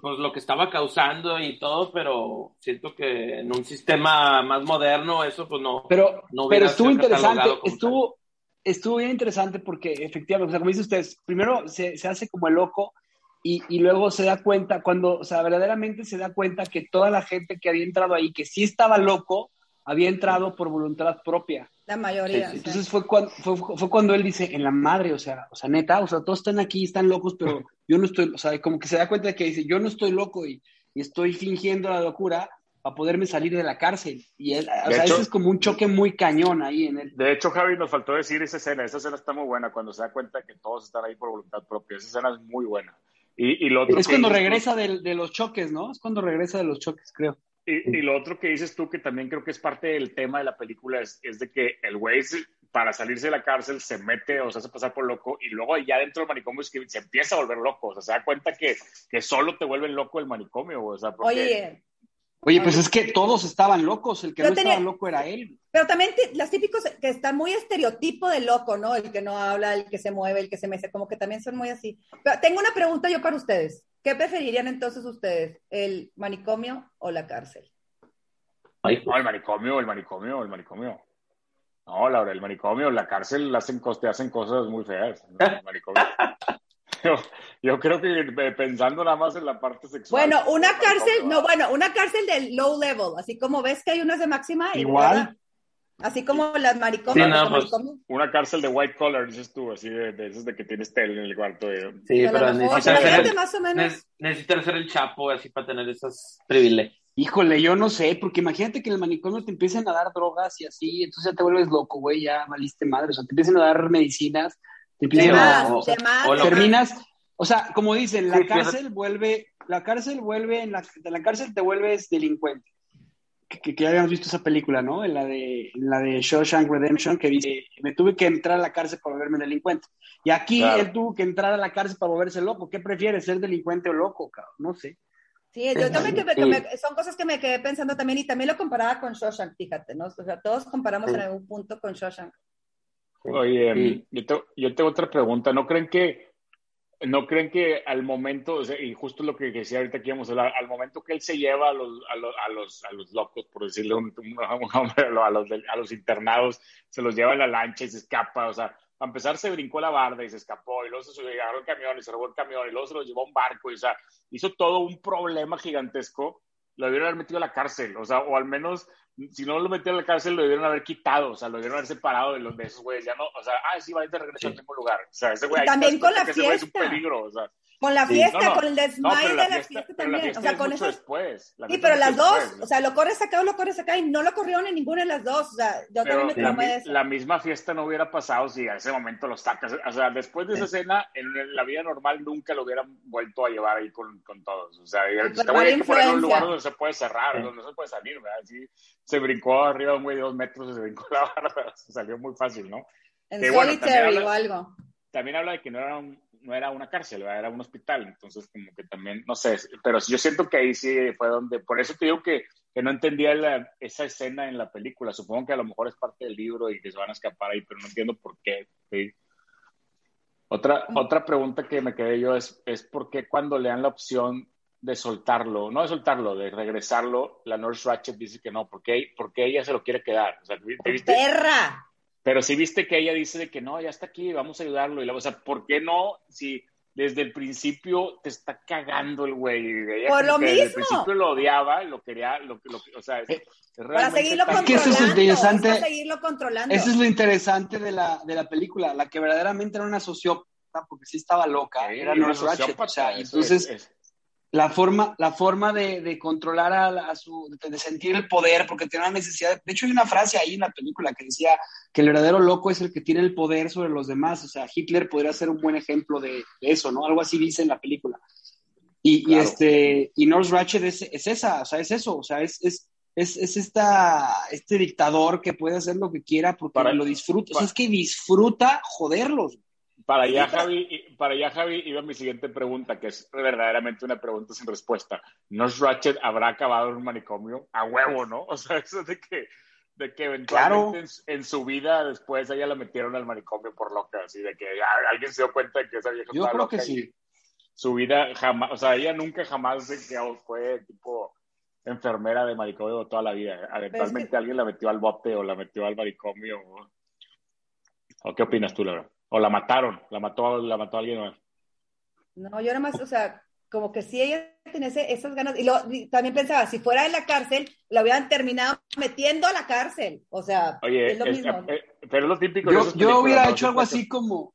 pues lo que estaba causando y todo, pero siento que en un sistema más moderno eso pues no. Pero, no pero estuvo interesante, estuvo, estuvo bien interesante porque efectivamente, o sea, como dicen ustedes, primero se, se hace como el loco y, y, luego se da cuenta, cuando, o sea, verdaderamente se da cuenta que toda la gente que había entrado ahí, que sí estaba loco, había entrado por voluntad propia. La mayoría. Sí. Entonces fue cuando, fue, fue, cuando él dice, en la madre, o sea, o sea, neta, o sea, todos están aquí, están locos, pero yo no estoy, o sea, como que se da cuenta de que dice, yo no estoy loco y, y estoy fingiendo la locura para poderme salir de la cárcel. Y él, o sea, hecho, ese es como un choque muy cañón ahí en él. De hecho, Javi, nos faltó decir esa escena, esa escena está muy buena, cuando se da cuenta que todos están ahí por voluntad propia, esa escena es muy buena. Y, y lo otro es cuando regresa de, de, los choques, ¿no? Es cuando regresa de los choques, creo. Y, y, lo otro que dices tú, que también creo que es parte del tema de la película, es, es de que el güey, para salirse de la cárcel, se mete o se hace pasar por loco, y luego ya dentro del manicomio es que se empieza a volver loco. O sea, se da cuenta que, que solo te vuelve loco el manicomio. O sea, porque... Oye, Oye, pues es que todos estaban locos, el que Yo no tenía- estaba loco era él. Pero también los típicos que están muy estereotipo de loco, ¿no? El que no habla, el que se mueve, el que se mece, como que también son muy así. Pero tengo una pregunta yo para ustedes. ¿Qué preferirían entonces ustedes? ¿El manicomio o la cárcel? Ay, No, el manicomio, el manicomio, el manicomio. No, Laura, el manicomio, la cárcel hacen, te hacen cosas muy feas. ¿no? El manicomio. Yo, yo creo que eh, pensando nada más en la parte sexual. Bueno, una el manicomio, cárcel, no, bueno, una cárcel de low level, así como ves que hay unas de máxima. Igual. ¿verdad? Así como las maricomios. Sí, no, pues. Una cárcel de white collar, dices tú, así de, de esas de que tienes tele en el cuarto. de- sí, pero imagínate ser, más o menos. ne- necesitan ser el chapo así para tener esos privilegios. Híjole, yo no sé, porque imagínate que en el manicomio te empiezan a dar drogas y así, entonces ya te vuelves loco, güey, ya valiste madre, o sea, te empiezan a dar medicinas, más, o- terminas, o sea, como dicen, la cárcel vuelve, la cárcel vuelve, en la, de la cárcel te vuelves delincuente. Que, que, que ya habíamos visto esa película, ¿no? En la de, en la de Shawshank Redemption, que dice, me tuve que entrar a la cárcel para volverme delincuente. Y aquí Claro. él tuvo que entrar a la cárcel para volverse loco. ¿Qué prefieres, ser delincuente o loco, cabrón? No sé. Sí, yo también que me- que Sí. me- son cosas que me quedé pensando también y también lo comparaba con Shawshank, fíjate, ¿no? O sea, todos comparamos Sí. en algún punto con Shawshank. Oye, Sí. yo, te- yo tengo otra pregunta. ¿No creen que, no creen que al momento, o sea, y justo lo que decía ahorita que íbamos a hablar, al momento que él se lleva a los, a los, a los, a los locos, por decirle un, a un hombre, a los, a los internados, se los lleva en la lancha y se escapa, o sea, a empezar se brincó la barda y se escapó, y luego se subió, agarró el camión y se robó el camión, y luego se lo llevó a un barco, y o sea, hizo todo un problema gigantesco lo debieron haber metido a la cárcel, o sea, o al menos, si no lo metieron a la cárcel, lo debieron haber quitado, o sea, lo debieron haber separado de los de esos güeyes, ya no, o sea, ah, sí, va a de regreso al mismo lugar, o sea, ese güey Y también con la güey es un fiesta. peligro, o sea. Con la Sí, fiesta, no, no. con el desmayo de la fiesta, la también. fiesta o sea, es con esos. después. La Sí, fiesta pero las dos, después. o sea, lo corres acá o lo corres acá y no lo corrieron en ninguna de las dos. O sea, yo Pero también me la, traumé de eso. la misma fiesta no hubiera pasado si a ese momento los sacas. O sea, después de esa escena, en la vida normal nunca lo hubieran vuelto a llevar ahí con, con todos. O sea, este güey hay que ponerlo en un lugar donde se puede cerrar, donde no se puede salir, ¿verdad? Así, se brincó arriba de un güey de dos metros y se brincó la barra. Se salió muy fácil, ¿no? En que bueno, también habla- o algo. también habla de que no era, un- no era una cárcel, ¿verdad? era un hospital, entonces como que también, no sé, pero yo siento que ahí sí fue donde, por eso te digo que, que no entendía la- esa escena en la película, supongo que a lo mejor es parte del libro y que se van a escapar ahí, pero no entiendo por qué. ¿sí? Otra, otra pregunta que me quedé yo es, es por qué cuando le dan la opción de soltarlo, no de soltarlo, de regresarlo, la Nurse Ratchet dice que no, porque, porque ella se lo quiere quedar. O sea, ¿te viste? ¡Perra! Pero sí viste que ella dice de que no, ya está aquí, vamos a ayudarlo. Y la, o sea, ¿por qué no? Si desde el principio te está cagando el güey. Ella Por lo que Desde el mismo. principio lo odiaba, lo quería, lo, lo, o sea, es, es Para seguirlo tan- Es que eso es controlando. interesante. es para seguirlo controlando. Eso es lo interesante de la, de la película, la que verdaderamente era una sociópata, porque sí estaba loca, Sí, era una Nurse Ratched. sociópata, O sea, entonces, es- es- la forma, la forma de, de controlar a, a su, de sentir el poder, porque tiene una necesidad. De hecho, hay una frase ahí en la película que decía que el verdadero loco es el que tiene el poder sobre los demás. O sea, Hitler podría ser un buen ejemplo de, de eso, ¿no? Algo así dice en la película. Y, y Claro. este, y Nurse Ratched es, es esa, o sea, es eso, o sea, es, es, es, es esta, este dictador que puede hacer lo que quiera porque Para- lo disfruta. O sea, es que disfruta joderlos. Para allá, Javi, para allá, Javi, iba mi siguiente pregunta, que es verdaderamente una pregunta sin respuesta. ¿Nurse Ratchet habrá acabado en un manicomio? A huevo, ¿no? O sea, eso de que, de que eventualmente en, su- en su vida después ella la metieron al manicomio por loca, así de que ya alguien se dio cuenta de que esa vieja Yo estaba creo loca que y sí. Su vida jamás, o sea, ella nunca jamás se quedó- fue tipo enfermera de manicomio toda la vida. Eventualmente que- alguien la metió al bote o la metió al manicomio. ¿O, ¿O qué opinas tú, Laura? O la mataron, la mató, la mató alguien más. No, yo nada más, o sea, como que sí ella tenía ese- esas ganas. Y, lo, y también pensaba, si fuera en la cárcel, la hubieran terminado metiendo a la cárcel. O sea, Oye, es lo es- mismo. eh, pero es lo típico. Yo, yo hubiera hecho algo así como,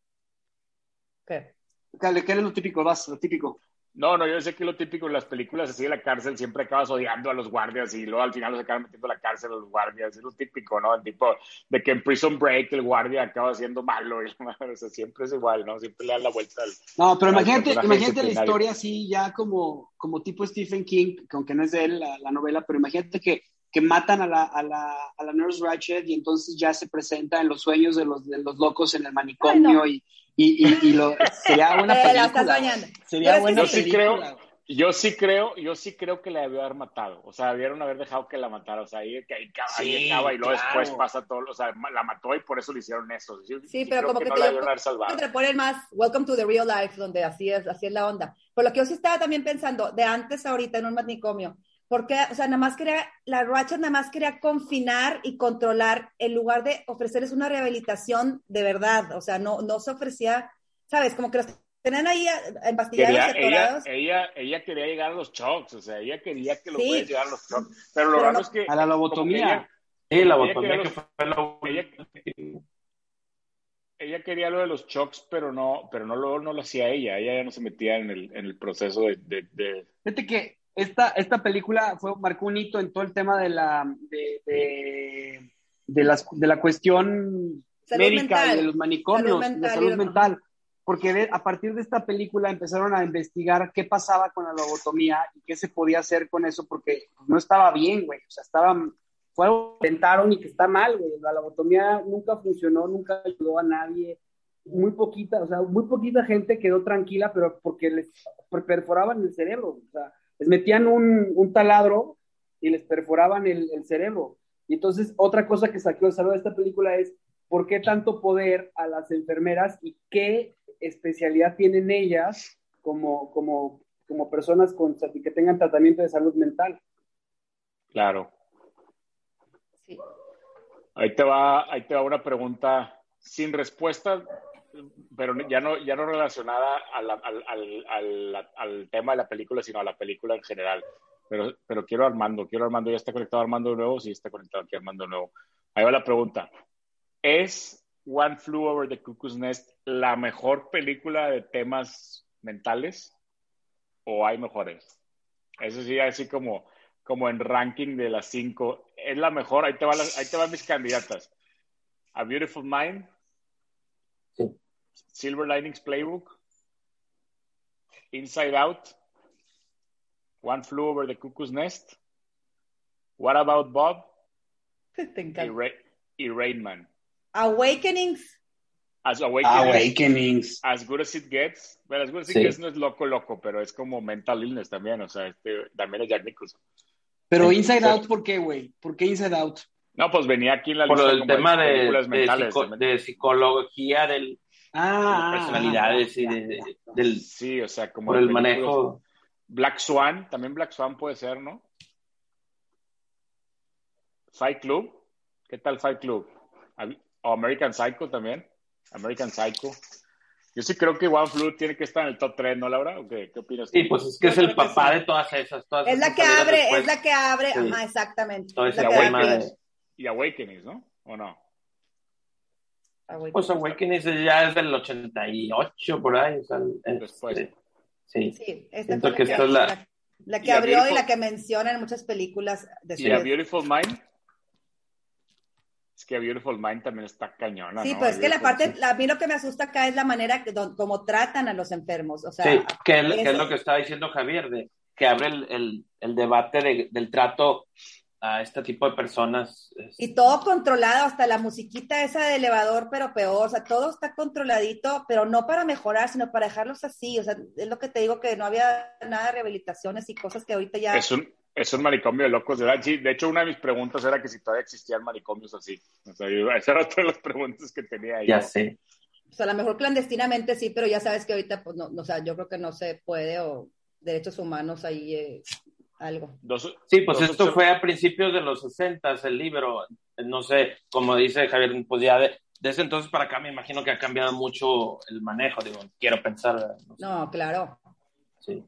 ¿Qué? ¿qué qué es lo típico? Vas, lo típico. No, no, yo sé que lo típico en las películas así de la cárcel siempre acabas odiando a los guardias y luego al final los acaban metiendo a la cárcel a los guardias. Es lo típico, ¿no? El tipo de que en Prison Break el guardia acaba siendo malo y o sea, siempre es igual, ¿no? Siempre le dan la vuelta al. No, pero Al imagínate, imagínate la historia así, ya como, como tipo Stephen King, que aunque no es de él la, la novela, pero imagínate que, que matan a la, a, la, a la Nurse Ratched y entonces ya se presenta en los sueños de los, de los locos en el manicomio Ay, y, y, y, y lo, sería una Eh, película. Sería buena Yo sí película. creo, yo sí creo, yo sí creo que la debió haber matado. O sea, debieron haber dejado que la matara. O sea, ahí, que ahí, acaba- ahí Sí, acaba y luego claro. después pasa todo. O sea, la mató y por eso le hicieron eso. Yo Sí, pero como que, no te, la debieron te ponen más Welcome to the Real Life, donde así es, así es la onda. Por lo que yo sí estaba también pensando, de antes a ahorita en un manicomio, porque, o sea, nada más quería, la Ratchet nada más quería confinar y controlar en lugar de ofrecerles una rehabilitación de verdad. O sea, no, no se ofrecía, ¿sabes? Como que los tenían ahí empastillados ella, ella, ella quería llegar a los shocks, o sea, ella quería que lo Sí. puedas llegar a los shocks. Pero lo Pero raro no- es que. A la lobotomía. ella- Sí, la Ella botomía quería que los- fue lo ella- ella quería lo de los shocks, pero no, pero no lo, no lo hacía ella. Ella ya no se metía en el, en el proceso de, de- de- Fíjate que esta, esta película fue, marcó un hito en todo el tema de la, de, de, de las, de la cuestión Salud médica mental. de los manicomios, Salud de salud mental. Porque de- a partir de esta película empezaron a investigar qué pasaba con la lobotomía y qué se podía hacer con eso, porque no estaba bien, güey. O sea, estaba, fue algo que intentaron y que está mal, güey. La lobotomía nunca funcionó, nunca ayudó a nadie. Muy poquita, o sea, muy poquita gente quedó tranquila, pero porque les perforaban el cerebro. O sea, les metían un, un taladro y les perforaban el, el cerebro. Y entonces, otra cosa que saqué de salud de esta película es por qué tanto poder a las enfermeras y qué especialidad tienen ellas como, como, como personas con, que tengan tratamiento de salud mental. Claro. Sí. Ahí te va, ahí te va una pregunta sin respuesta, pero ya no, ya no relacionada a la- al, al- al- al tema de la película, sino a la película en general. pero, pero quiero Armando, quiero Armando, ya está conectado Armando de nuevo, sí está conectado aquí Armando de nuevo. Ahí va la pregunta. ¿Es One Flew Over the Cuckoo's Nest la mejor película de temas mentales o hay mejores? Eso sí, así como, como en ranking de las cinco. ¿Es la mejor? Ahí te, va ahí te van mis candidatas. A Beautiful Mind. Silver Linings Playbook. Inside Out. One Flew Over the Cuckoo's Nest. What About Bob? Te Y, encanta. Ra y Rain Man. Awakenings. As Awakenings. Awakenings. As Good As It Gets. Well, As Good As It Sí. Gets no es loco, loco, pero es como mental illness también. O sea, este, también es Jack Nicholson. Pero Sí. Inside. Out, ¿por qué, güey? ¿Por qué Inside Out? No, pues venía aquí en la Por lista el como tema de, películas de, mentales. psico- de psicología del, Ah, de personalidades y de, del, Sí, o sea, como por el manejo. Black Swan, también Black Swan puede ser, ¿no? Fight Club, ¿qué tal Fight Club? O American Psycho también, American Psycho. Yo sí creo que One Flew tiene que estar en el top 3, ¿no, Laura? ¿O qué, qué opinas? Sí, pues es que es el papá sí. de todas esas. Todas Es la esas que abre, es la que abre. Exactamente. Es la que de- Y Awakenings, ¿no? ¿O no? Awakenings. Pues Awakening ya es del 88, por ahí. O sea, el- Después. este, sí. Sí, esta Siento que la esta es la- la, la que Y abrió y Beautiful- la que menciona en muchas películas ¿Y a. Beautiful Mind? Es que a Beautiful Mind también está cañona, Sí, ¿no? pues es que la parte, la- a mí lo que me asusta acá es la manera que, don- como tratan a los enfermos. O sea, Sí, que, es- que es lo que estaba diciendo Javier, de que abre el, el- el debate de- del trato a este tipo de personas. este, Y todo controlado, hasta la musiquita esa de elevador, pero peor, o sea, todo está controladito, pero no para mejorar, sino para dejarlos así, o sea, es lo que te digo que no había nada de rehabilitaciones y cosas que ahorita ya... Es un, es un manicomio de locos, ¿verdad? Sí, de hecho, una de mis preguntas era que si todavía existían manicomios así. O sea, yo, esa era otra de las preguntas que tenía ahí. ya sé. O sea, a lo mejor clandestinamente sí, pero ya sabes que ahorita, pues, no, no, o sea, yo creo que no se puede, o derechos humanos ahí, eh, algo. Dos, Sí, pues dos esto fue a principios de los 60, el libro. No sé, como dice Javier, pues ya de, de ese entonces para acá me imagino que ha cambiado mucho el manejo. Digo, quiero pensar. no sé. No, claro. Sí,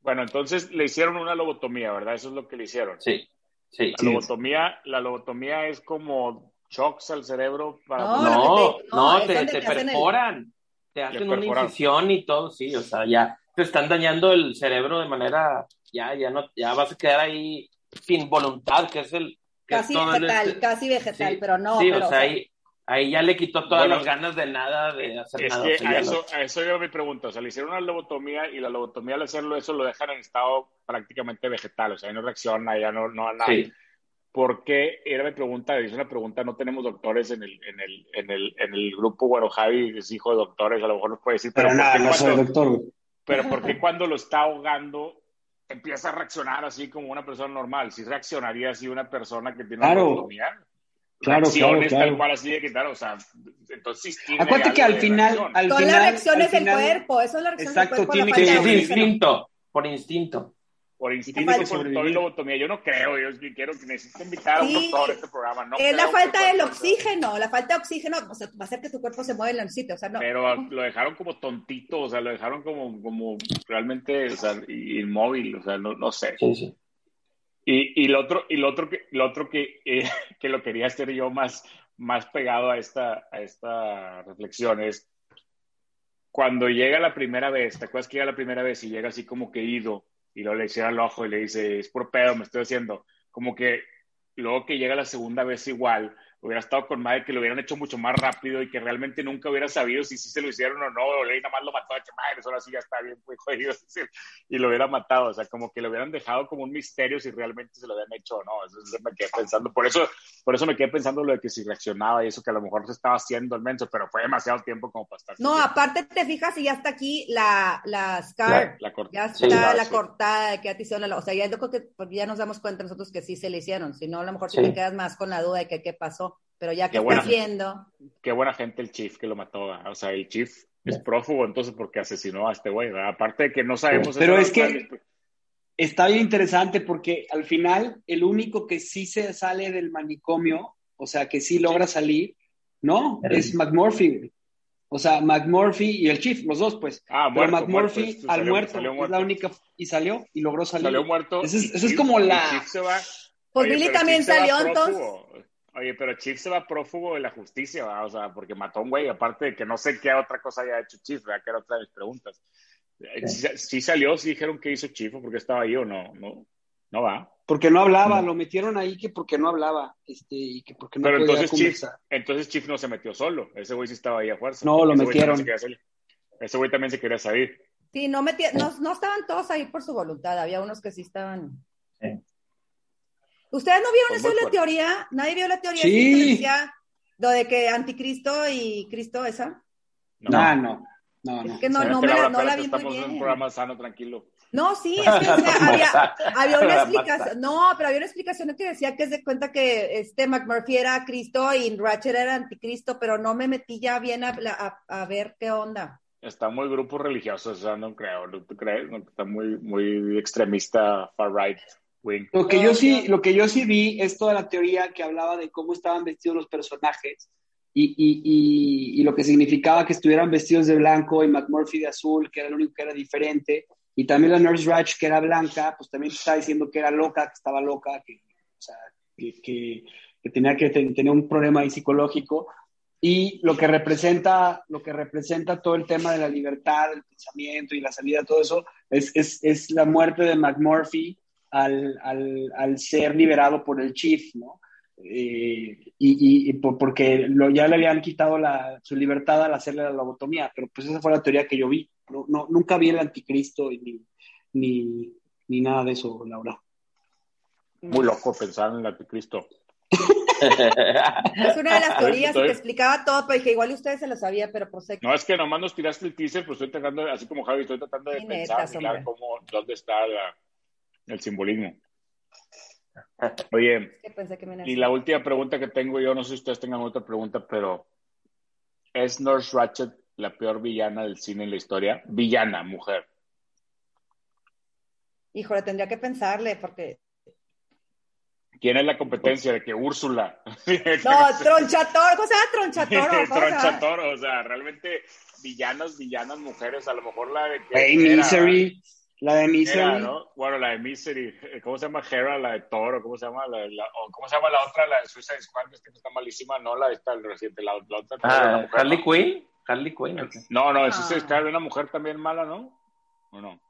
Bueno, entonces le hicieron una lobotomía, ¿verdad? Eso es lo que le hicieron. sí, sí. La lobotomía, la lobotomía es como shocks al cerebro para No, No, no, no, te, donde te te hacen el- perforan, te hacen una incisión y todo, sí, o sea, ya te están dañando el cerebro de manera, ya, ya no, ya vas a quedar ahí sin voluntad, que es el... que es Casi el vegetal, este- casi vegetal, sí, pero no. sí, pero, o sea, ahí, ahí ya le quitó todas Bueno, las ganas de nada, de hacer Es nada. que o sea, a eso, no- a eso iba mi pregunta. O sea, le hicieron una lobotomía y la lobotomía al hacerlo eso lo dejan en estado prácticamente vegetal. O sea, ya no reacciona, ya no, no nada. sí, ¿Por qué? Era mi pregunta, es una pregunta, no tenemos doctores en el, en el, en el, en el grupo, bueno, Javi es hijo de doctores, a lo mejor nos puede decir, pero, Pero ¿por nada, no soy cuando- doctor, güey. pero ¿por qué cuando lo está ahogando empieza a reaccionar así como una persona normal? Si reaccionaría así una persona que tiene Claro. una lobotomía. Claro, Reacciones claro, tal claro. cual así de que tal, o sea, entonces sí tiene Acuérdate que al final, al final, las reacciones del cuerpo, eso es la reacción Exacto, del cuerpo. tiene la que- oxígeno. instinto, por instinto. Por instinto, de por sobrevivir. lobotomía. Yo no creo, yo quiero que necesito invitar a un Sí. doctor a este programa. No es la falta del oxígeno, la falta de oxígeno, o sea, va a hacer que tu cuerpo se mueva en el sitio, o sea, no. Pero lo dejaron como tontito, o sea, lo dejaron como, como realmente, o sea, inmóvil, o sea, no, no sé. Sí, sí. Y, y lo otro, y lo otro que, lo otro que, eh, que lo quería hacer yo más, más pegado a esta, a esta reflexión es cuando llega la primera vez, ¿te acuerdas que llega la primera vez y llega así como que ido y luego le cierra el ojo y le dice, es por pedo, me estoy haciendo? Como que luego que llega la segunda vez igual, hubiera estado con madre que lo hubieran hecho mucho más rápido y que realmente nunca hubiera sabido si sí se lo hicieron o no, o le nada más lo mató a che, madre, eso ahora sí ya está bien, pues jodido, y lo hubiera matado, o sea, como que lo hubieran dejado como un misterio si realmente se lo habían hecho o no, eso es lo que me quedé pensando, por eso, por eso me quedé pensando lo de que si reaccionaba y eso que a lo mejor se estaba haciendo el menso, pero fue demasiado tiempo como para estar. No, aparte te fijas y ya está aquí la, la scar, la, la cort- ya está la sí. cortada de que ya te hicieron la, o sea, ya yo creo que porque ya nos damos cuenta nosotros que sí se le hicieron, si no, a lo mejor Sí. te quedas más con la duda de que qué pasó, pero ya que estás viendo, Qué buena gente el chief que lo mató, ¿verdad? o sea, el chief es prófugo entonces porque asesinó a este güey, ¿verdad? aparte de que no sabemos... Pero eso, es que- ¿verdad? Está bien interesante porque al final el único que sí se sale del manicomio, o sea, que sí logra salir, ¿no? Es McMurphy. O sea, McMurphy y el Chief, los dos, pues. Ah, Pero muerto, McMurphy muerto, al salió- muerto, salió es muerto. la única, y salió, y logró salir. Salió muerto. Eso es- eso es como la- Chief se va- Pues Oye, Billy pero también salió, entonces. Oye, pero Chief se va prófugo de la justicia, ¿verdad? O sea, porque mató a un güey, aparte de que no sé qué otra cosa haya hecho Chief, ¿verdad? Que era otra de mis preguntas. Eh, Sí, sí salió, sí dijeron que hizo Chief o porque estaba ahí o no, no, no va. Porque no hablaba, lo metieron ahí que porque no hablaba, este, y que porque no Pero podía entonces Chief, entonces Chief no se metió solo, ese güey sí estaba ahí a fuerza. No, lo Ese güey metieron. se. Ese güey también se quería salir. Sí, no, metía, no, no estaban todos ahí por su voluntad, había unos que sí estaban. ¿Ustedes no vieron eso de la teoría? ¿Nadie vio la teoría Sí. que decía lo de que anticristo y Cristo esa? No, No, no, no, no. Es que no, me la, no vi muy Estamos en un bien. programa sano, tranquilo. No, sí, es que o sea, había, había una explicación, no, pero había una explicación que decía que es de cuenta que este McMurphy era Cristo y Ratchet era anticristo, pero no me metí ya bien a, a- a ver qué onda. Está muy grupo religioso, o sea, no creo, ¿no tú crees? No, está muy, muy extremista, far right wing. Lo que yo sí, lo que yo sí vi es toda la teoría que hablaba de cómo estaban vestidos los personajes y, y, y, y lo que significaba que estuvieran vestidos de blanco y McMurphy de azul, que era lo único que era diferente, y también la Nurse Ratch, que era blanca, pues también estaba diciendo que era loca, que estaba loca, que, o sea, que, que- que tenía que ten- tener un problema ahí psicológico. Y lo que representa, lo que representa todo el tema de la libertad, el pensamiento y la salida, todo eso, es, es, es la muerte de McMurphy al, al, al ser liberado por el chief, ¿no? Eh, y, y- y por- porque lo, ya le habían quitado la, su libertad al hacerle la lobotomía, pero pues esa fue la teoría que yo vi. No, no- nunca vi el anticristo y ni, ni, ni nada de eso, Laura. Muy loco pensar en el anticristo. Es una de las teorías y te explicaba todo, pero dije, igual ustedes se lo sabía, pero pues sé que No, es que nomás nos tiraste el teaser, pues estoy tratando, así como Javi, estoy tratando de pensar, hombre. cómo, dónde está la- el simbolismo. Oye, que pensé que me y la última pregunta que tengo yo, no sé si ustedes tengan otra pregunta, pero ¿es Nurse Ratchet la peor villana del cine en la historia? Villana, mujer. Híjole, tendría que pensarle, porque. ¿Quién es la competencia de que Úrsula? No, Tronchator, ¿cómo se llama Tronchator? ¿Cómo se llama? Tronchatoro, o sea, realmente villanas, villanas mujeres, a lo mejor la de que Hey, Hera- Misery, la de Misery. Hera, ¿no? Bueno, la de Misery, ¿cómo se llama Hera? La de Toro, ¿cómo se llama? La, de- la- o ¿Cómo se llama la otra? La de Suicide Squad, que está malísima, no, la de esta, el reciente, la, la otra. también era una Ah, mujer, Harley ¿no? Quinn. Harley Quinn. ¿o qué? No, no, en Ah. Suicide Squad era una mujer también mala, ¿no? ¿O no?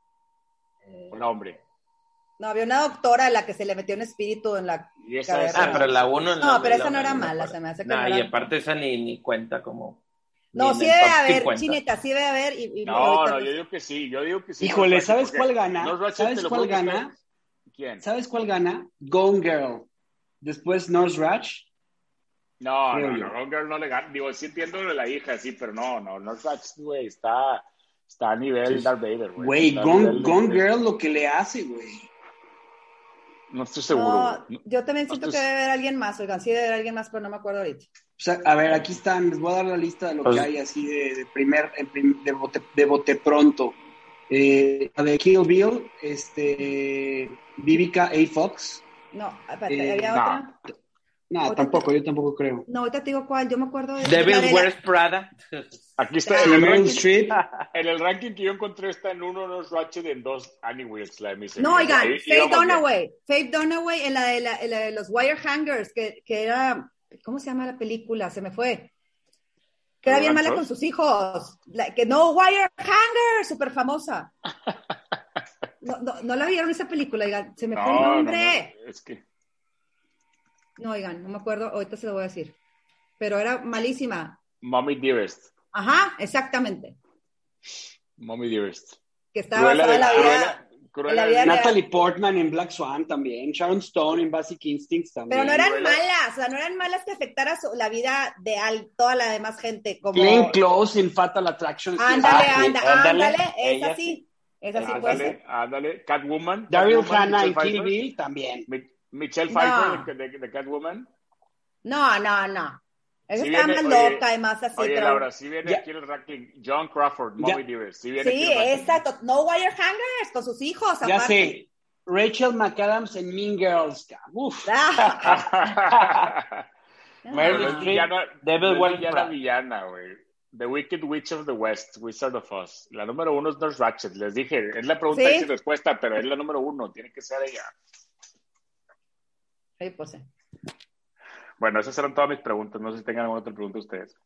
Un hombre. No, había una doctora a la que se le metió un espíritu en la. Y esa es- Ah, pero la uno No, pero esa no era mala, se me hace que No, no y era- aparte esa ni, ni cuenta como. No, sí debe haber, 50. chineta, sí debe haber. Y, y No, no, yo digo que sí, yo digo que sí. Híjole, ¿sabes cuál gana? ¿Sabes cuál gana? ¿Quién? ¿Sabes cuál gana? Gone Girl. Después Nurse Ratch. No, Creo no, yo. no, Gone Girl no le gana. Digo, sí entiendo lo de la hija, sí, pero no, no, Nurse Ratchet, güey, está, está a nivel Darth Vader, güey. Güey, Gone, Gone Girl lo que le hace, güey. No estoy seguro, No, yo también siento Entonces- que debe haber alguien más, oigan, sí debe haber alguien más, pero no me acuerdo ahorita. O sea, a ver, aquí están, les voy a dar la lista de lo Pues- que hay así de, de primer, de bote, de bote pronto. Eh, la de Kill Bill, este, Vivica A. Fox. No, espérate, Eh, había no. otra. No, Ahorita tampoco, yo tampoco creo. No, ahorita te digo cuál, yo me acuerdo de. Devil Wears Prada. Aquí está, en el, Meryl ranking, Streep. en el ranking que yo encontré está en uno Nurse Ratchet, en dos Annie Wilkes, la de Misery. No, oigan, Faith. Dunaway, Faith Dunaway en la de, la, en la de los Wire Hangers, que, que era, ¿cómo se llama la película? Se me fue. Que era bien mala con sus hijos. La- que no, Wire Hangers, súper famosa. No, no, no la vieron esa película, oigan, se me fue el No, no, nombre. no, es que No, oigan, no me acuerdo, ahorita se lo voy a decir. Pero era malísima. Mommy Dearest. Ajá, exactamente. Mommy Dearest. Que estaba basada en la vida. Cruella, en la vida Cruella- real. Natalie Portman en Black Swan también. Sharon Stone en Basic Instincts también. Pero no eran Cruella. malas, o sea, no eran malas que afectara su- la vida de al- toda la demás gente. Como... Glenn Close en Fatal Attraction. Ándale, Ah, anda, ándale, ándale, ella esa sí. Esa sí puede Ándale, ser. ándale. Catwoman. Daryl Hannah en Kill. Bill también. Mi- Michelle No. Pfeiffer de, de- de Catwoman. No, no, no. Esa Sí está viene- más oye, loca y más así. Oye, Laura, sí viene Ya. aquí el ranking. John Crawford, Ya. Mommy Dearest. Sí, viene Sí, aquí en el ranking. esa, to- no wire hangers con sus hijos. Ya aparte. sé. Rachel McAdams en Mean Girls. Uf. Ah, Meryl no Streep, Devil no Wears Prada. villana, güey. The Wicked Witch of the West, Wizard of Oz. La número uno es Nurse Ratchet. Les dije, es la pregunta ¿Sí? y sin respuesta, pero es la número uno. Tiene que ser ella. Pues sí. Bueno, esas eran todas mis preguntas. No sé si tengan alguna otra pregunta ustedes.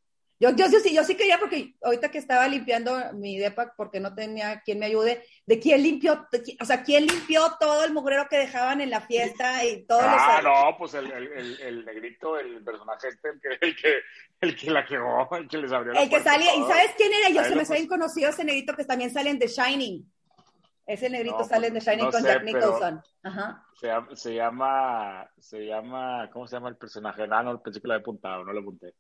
Yo, yo, yo sí, yo sí quería, porque ahorita que estaba limpiando mi depa, porque no tenía quien me ayude, de quién limpió, o sea, quién limpió todo el mugrero que dejaban en la fiesta y todos Ah, los... no, pues el, el, el, el negrito, el personaje este, el que, el que, el que la quegó, el que les abrió la El que salía, ¿y todo. sabes quién era? Yo Ahí se me hace puse. bien conocido ese negrito que también sale en The Shining. Ese negrito No, sale The pues, Shining no con sé, Jack Nicholson. Ajá. Se llama, se llama, se llama, ¿cómo se llama el personaje? Ah, no, pensé que lo había apuntado, no lo apunté.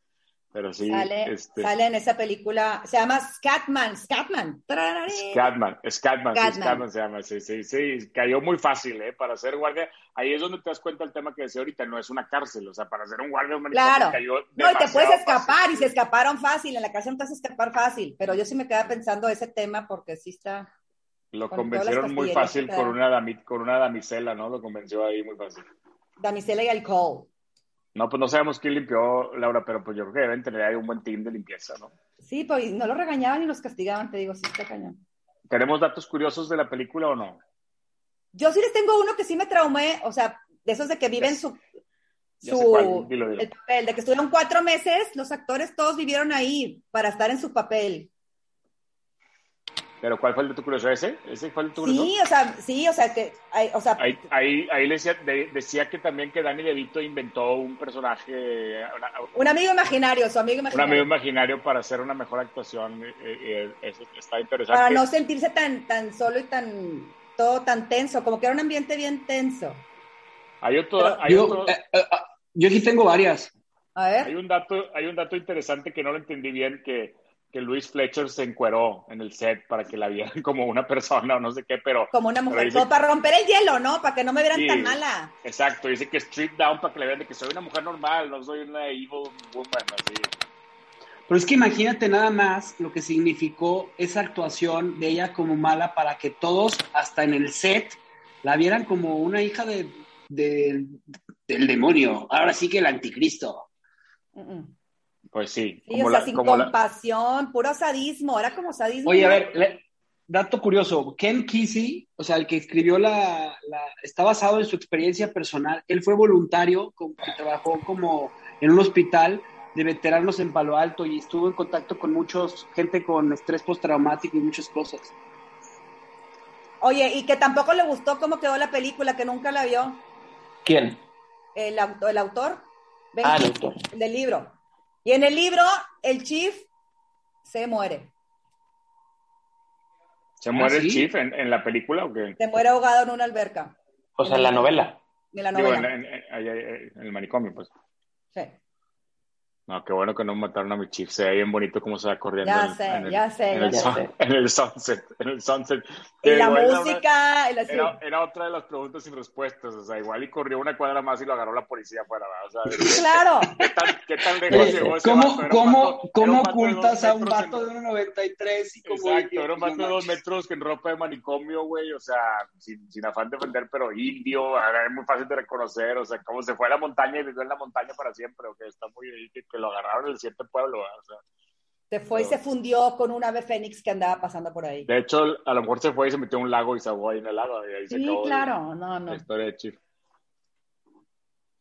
Pero sí, sale, este, sale en esa película, se llama Scatman, Scatman. Tararari. Scatman, Scatman, sí, Scatman. Scatman se llama, sí, sí, sí, cayó muy fácil, ¿eh? Para ser guardia, ahí es donde te das cuenta el tema que decía ahorita, no es una cárcel, o sea, para ser un guardia de un manicomio Claro. cayó No, y te puedes escapar, fácil. y se escaparon fácil, en la cárcel no te haces escapar fácil, pero yo sí me quedaba pensando ese tema porque sí está... Lo con convencieron muy fácil con una, dami- con una damisela, ¿no? Lo convenció ahí muy fácil. Damisela y alcohol. No, pues no sabemos quién limpió, Laura, pero pues yo creo que deben tener ahí un buen team de limpieza, ¿no? Sí, pues no los regañaban ni los castigaban, te digo, sí está cañón. ¿Tenemos datos curiosos de la película o no? Yo sí les tengo uno que sí me traumé, o sea, de esos de que viven su, su cuál, dilo, dilo. el papel, de que estuvieron cuatro meses, los actores todos vivieron ahí para estar en su papel. ¿Pero cuál fue el de tu curioso? ¿Ese? ¿Ese fue el de tu curioso? Sí, o sea, sí, o sea, que, hay- o sea, Ahí, ahí, ahí le decía, de- decía que también que Danny DeVito inventó un personaje, una- un amigo imaginario, su amigo un imaginario. amigo imaginario para hacer una mejor actuación. eh, eh, eso está interesante. para no sentirse tan, tan solo y tan, todo tan tenso, como que era un ambiente bien tenso. Hay otro, Pero- hay, Yo, otro- eh, eh, ah, yo aquí tengo varias. A hay ver, un dato, hay un dato interesante que no lo entendí bien, que, que Luis Fletcher se encueró en el set para que la vieran como una persona o no sé qué, pero como una mujer, dice- como para romper el hielo, ¿no? Para que no me vieran Sí. tan mala. exacto, dice que strip down para que le vean de que soy una mujer normal, no soy una evil woman, así. Pero es que imagínate nada más lo que significó esa actuación de ella como mala para que todos, hasta en el set, la vieran como una hija de, de- del demonio. Ahora sí que el anticristo. Pues sí, Sí, como o sea, la- sin como la- compasión, puro sadismo, era como sadismo. Oye, a ver, le- dato curioso, Ken Kesey, o sea, el que escribió la, la- está basado en su experiencia personal. Él fue voluntario, como que trabajó como en un hospital de veteranos en Palo Alto y estuvo en contacto con muchos gente con estrés postraumático y muchas cosas. Oye, y que tampoco le gustó cómo quedó la película, que nunca la vio ¿Quién? el, auto- el autor, Ben Ah, el autor. el del libro. Y en el libro, el chief se muere. ¿Se muere ¿sí? el chief en, en la película o qué? Se muere ahogado en una alberca. O sea, en la novela. En la Digo, novela. en, en- en- ahí- ahí- en el manicomio, pues. Sí. No, qué bueno que no mataron a mi chief. Se ve bien bonito cómo se va corriendo. Ya en- sé, en el, ya sé, En ya el, sé. sun- en el sunset. En el sunset. Y la era música, y la- sí. Era, era otra de las preguntas sin respuestas. O sea, igual y corrió una cuadra más y lo agarró la policía afuera. ¿verdad? O sea, Claro. ¿qué tan, qué tan lejos llegó ese ¿Cómo, vato? Era cómo, vato- era cómo ocultas a un vato de 1.93 y como... Exacto, era un vato de No dos manches. metros que en ropa de manicomio, güey, o sea, sin, sin afán de ofender, pero indio, era muy fácil de reconocer, o sea, como se fue a la montaña y vivió en la montaña para siempre, o que está muy que lo agarraron en el siete pueblo, ¿verdad? o sea, Se fue y se fundió con un ave fénix que andaba pasando por ahí. de hecho, a lo mejor se fue y se metió en un lago y se ahogó ahí en el lago, y ahí se Sí, acabó claro, no, la no. historia de Chief.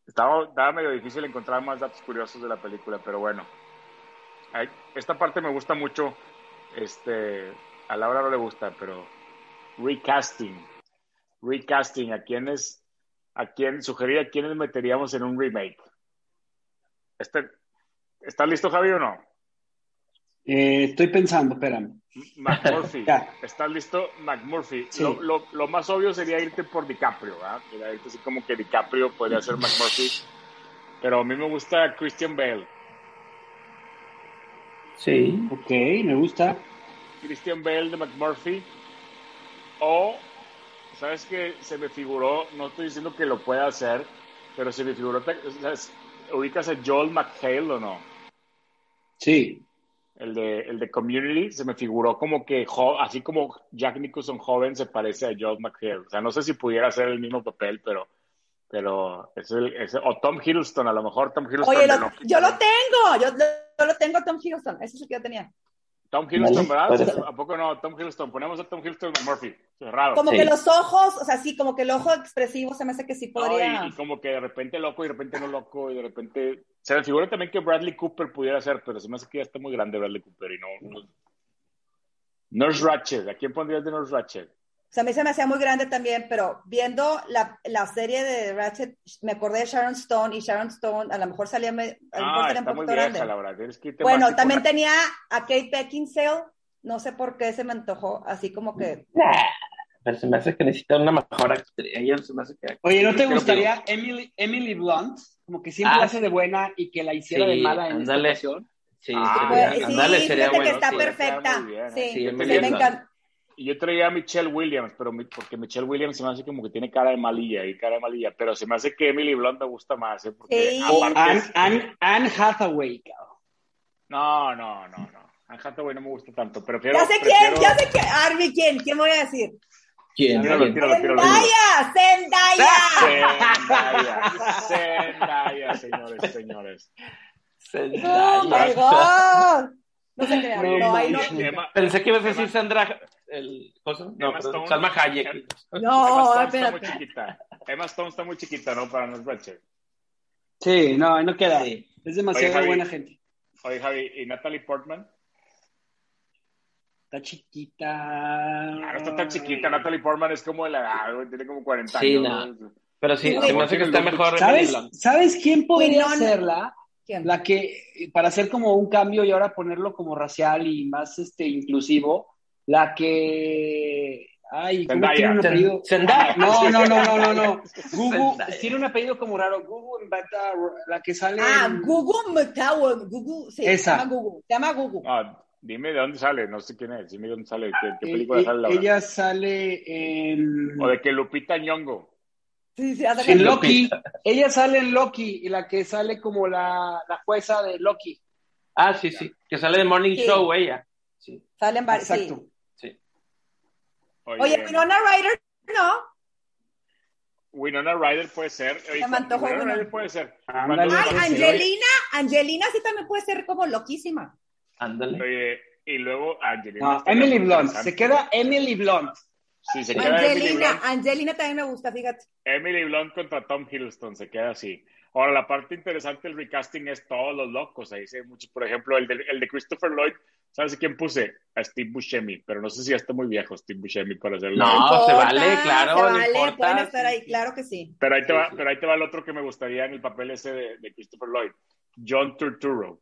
Estaba, estaba medio difícil encontrar más datos curiosos de la película, pero bueno. Esta parte me gusta mucho. Este, a Laura no le gusta, pero recasting. Recasting. ¿A quiénes, a quién, sugerir a quiénes meteríamos en un remake? Este, ¿Estás listo, Javi, o no? Eh, estoy pensando, espérame. McMurphy. ¿Estás listo? McMurphy. Sí. Lo, lo- lo más obvio sería irte por DiCaprio, ¿verdad? Sería irte así como que DiCaprio podría ser McMurphy. Pero a mí me gusta Christian Bale. Sí. Ok, me gusta. Christian Bale de McMurphy. O, ¿sabes qué? Se me figuró, no estoy diciendo que lo pueda hacer, pero se me figuró, ¿te- ¿sabes? ¿ubicas a Joel McHale o no? Sí. El de, el de Community, se me figuró como que, jo- así como Jack Nicholson joven se parece a Joel McHale. O sea, no sé si pudiera hacer el mismo papel, pero, pero es el, es- o Tom Hiddleston, a lo mejor Tom Hiddleston. Oye, lo- yo lo tengo, yo lo, lo tengo a Tom Hiddleston, ese es el que yo tenía. Tom Hiddleston, Vale, ¿verdad? ¿A poco no? Tom Hiddleston. Ponemos a Tom Hiddleston a Murphy. Cerrado. Como Sí. que los ojos, o sea, sí, como que el ojo expresivo se me hace que sí No, podría. y, y como que de repente loco y de repente no loco y de repente... Se me figura también que Bradley Cooper pudiera ser, pero se me hace que ya está muy grande Bradley Cooper y no... no... Nurse Ratched. ¿A quién pondrías de Nurse Ratched? O sea, a mí se me hacía muy grande también, pero viendo la, la serie de Ratchet, me acordé de Sharon Stone y Sharon Stone a lo mejor salía, me, a lo mejor Ah, salía está un muy poquito vieja, grande. que Bueno, también una- tenía a Kate Beckinsale, no sé por qué se me antojó, así como que... Nah, pero se me hace que necesita una mejor actriz. Ella se me hace que... Oye, ¿no te Creo gustaría Emily, Emily Blunt? Como que siempre Ah, hace de buena y que la hiciera Sí, de mala en esta ándale. ocasión. Sí, Ah, sería- Pues, sí, ándale, sería bueno. que está sí. perfecta. muy bien, Sí. Sí, me Blunt. encanta. Y yo traía a Michelle Williams, pero mi- porque Michelle Williams se me hace como que tiene cara de malilla y cara de malilla, pero se me hace que Emily Blunt me gusta más, ¿eh? Porque aparte Anne, es- Anne- Anne Hathaway, cabrón. No, no, no, no. Anne Hathaway no me gusta tanto. Prefiero, Ya sé prefiero- quién, ya sé quién. Arby, ¿quién? ¿Quién voy a decir? ¿Quién? Tíralo, ¿Quién? tíralo, tíralo. Zendaya, Zendaya. Zendaya, Zendaya, señores, señores. Oh my God. No se crean, No no, ahí no. Pensé que ibas a decir Sandra... El, ¿cosa? No, Emma perdón. Salma Hayek. Emma No, Stone está muy espérate. chiquita. Emma Stone está muy chiquita, ¿no? Para Nurse Ratched. Sí, no, no queda. Sí. Es demasiado Oye, Javi. buena gente. Oye, Javi, ¿y Natalie Portman? Está chiquita. Ah, no está tan chiquita. Natalie Portman es como de la edad, güey, tiene como 40 Sí, años. Pero sí, se me hace que está mejor ¿Sabes. ¿Sabes quién podría? ¿Quién? La que, para hacer como un cambio y ahora ponerlo como racial y más este inclusivo, la que. Ay, ¿cómo Zendaya. tiene un apellido? Zendaya. No, no, no, no, no, no. Gugu, Zendaya. tiene un apellido como raro. Gugu Mbata, la que sale. Ah, en- Gugu McTower. Gugu, sí, Esa. se llama Gugu. Se llama Gugu. Ah, dime de dónde sale, no sé quién es, dime de dónde sale, qué, qué Eh, película eh, sale la verdad. ella sale en, O de que Lupita Nyong'o. Sí, sí, hace en Loki. Ella sale en Loki y la que sale como la, la jueza de Loki. Ah, sí, sí. Que sale de Morning Sí. Show ella. Sí, varios. sí. Exacto. sí. Oye, Winona Ryder, no. Winona Ryder puede ser. Oye, me antojó Winona Winona. Ryder puede ser. Ándale. Ay. Angelina, Angelina sí también puede ser como loquísima. Ándale. Oye, y luego Angelina. No, Emily Blunt. Se queda Emily Blunt. Sí, se queda Emily Angelina, Blunt. Angelina también me gusta, fíjate. Emily Blunt contra Tom Hiddleston, se queda así. Ahora, la parte interesante del recasting es todos los locos. Ahí se muchos, por ejemplo, el de, el de Christopher Lloyd. ¿Sabes a quién puse? A Steve Buscemi, pero no sé si ya está muy viejo Steve Buscemi para hacerlo. No, pues se vale, claro, se no vale, importa, pueden estar ahí, claro que sí. Pero ahí te Sí, va, sí. pero ahí te va el otro que me gustaría en el papel ese de, de Christopher Lloyd. John Turturro.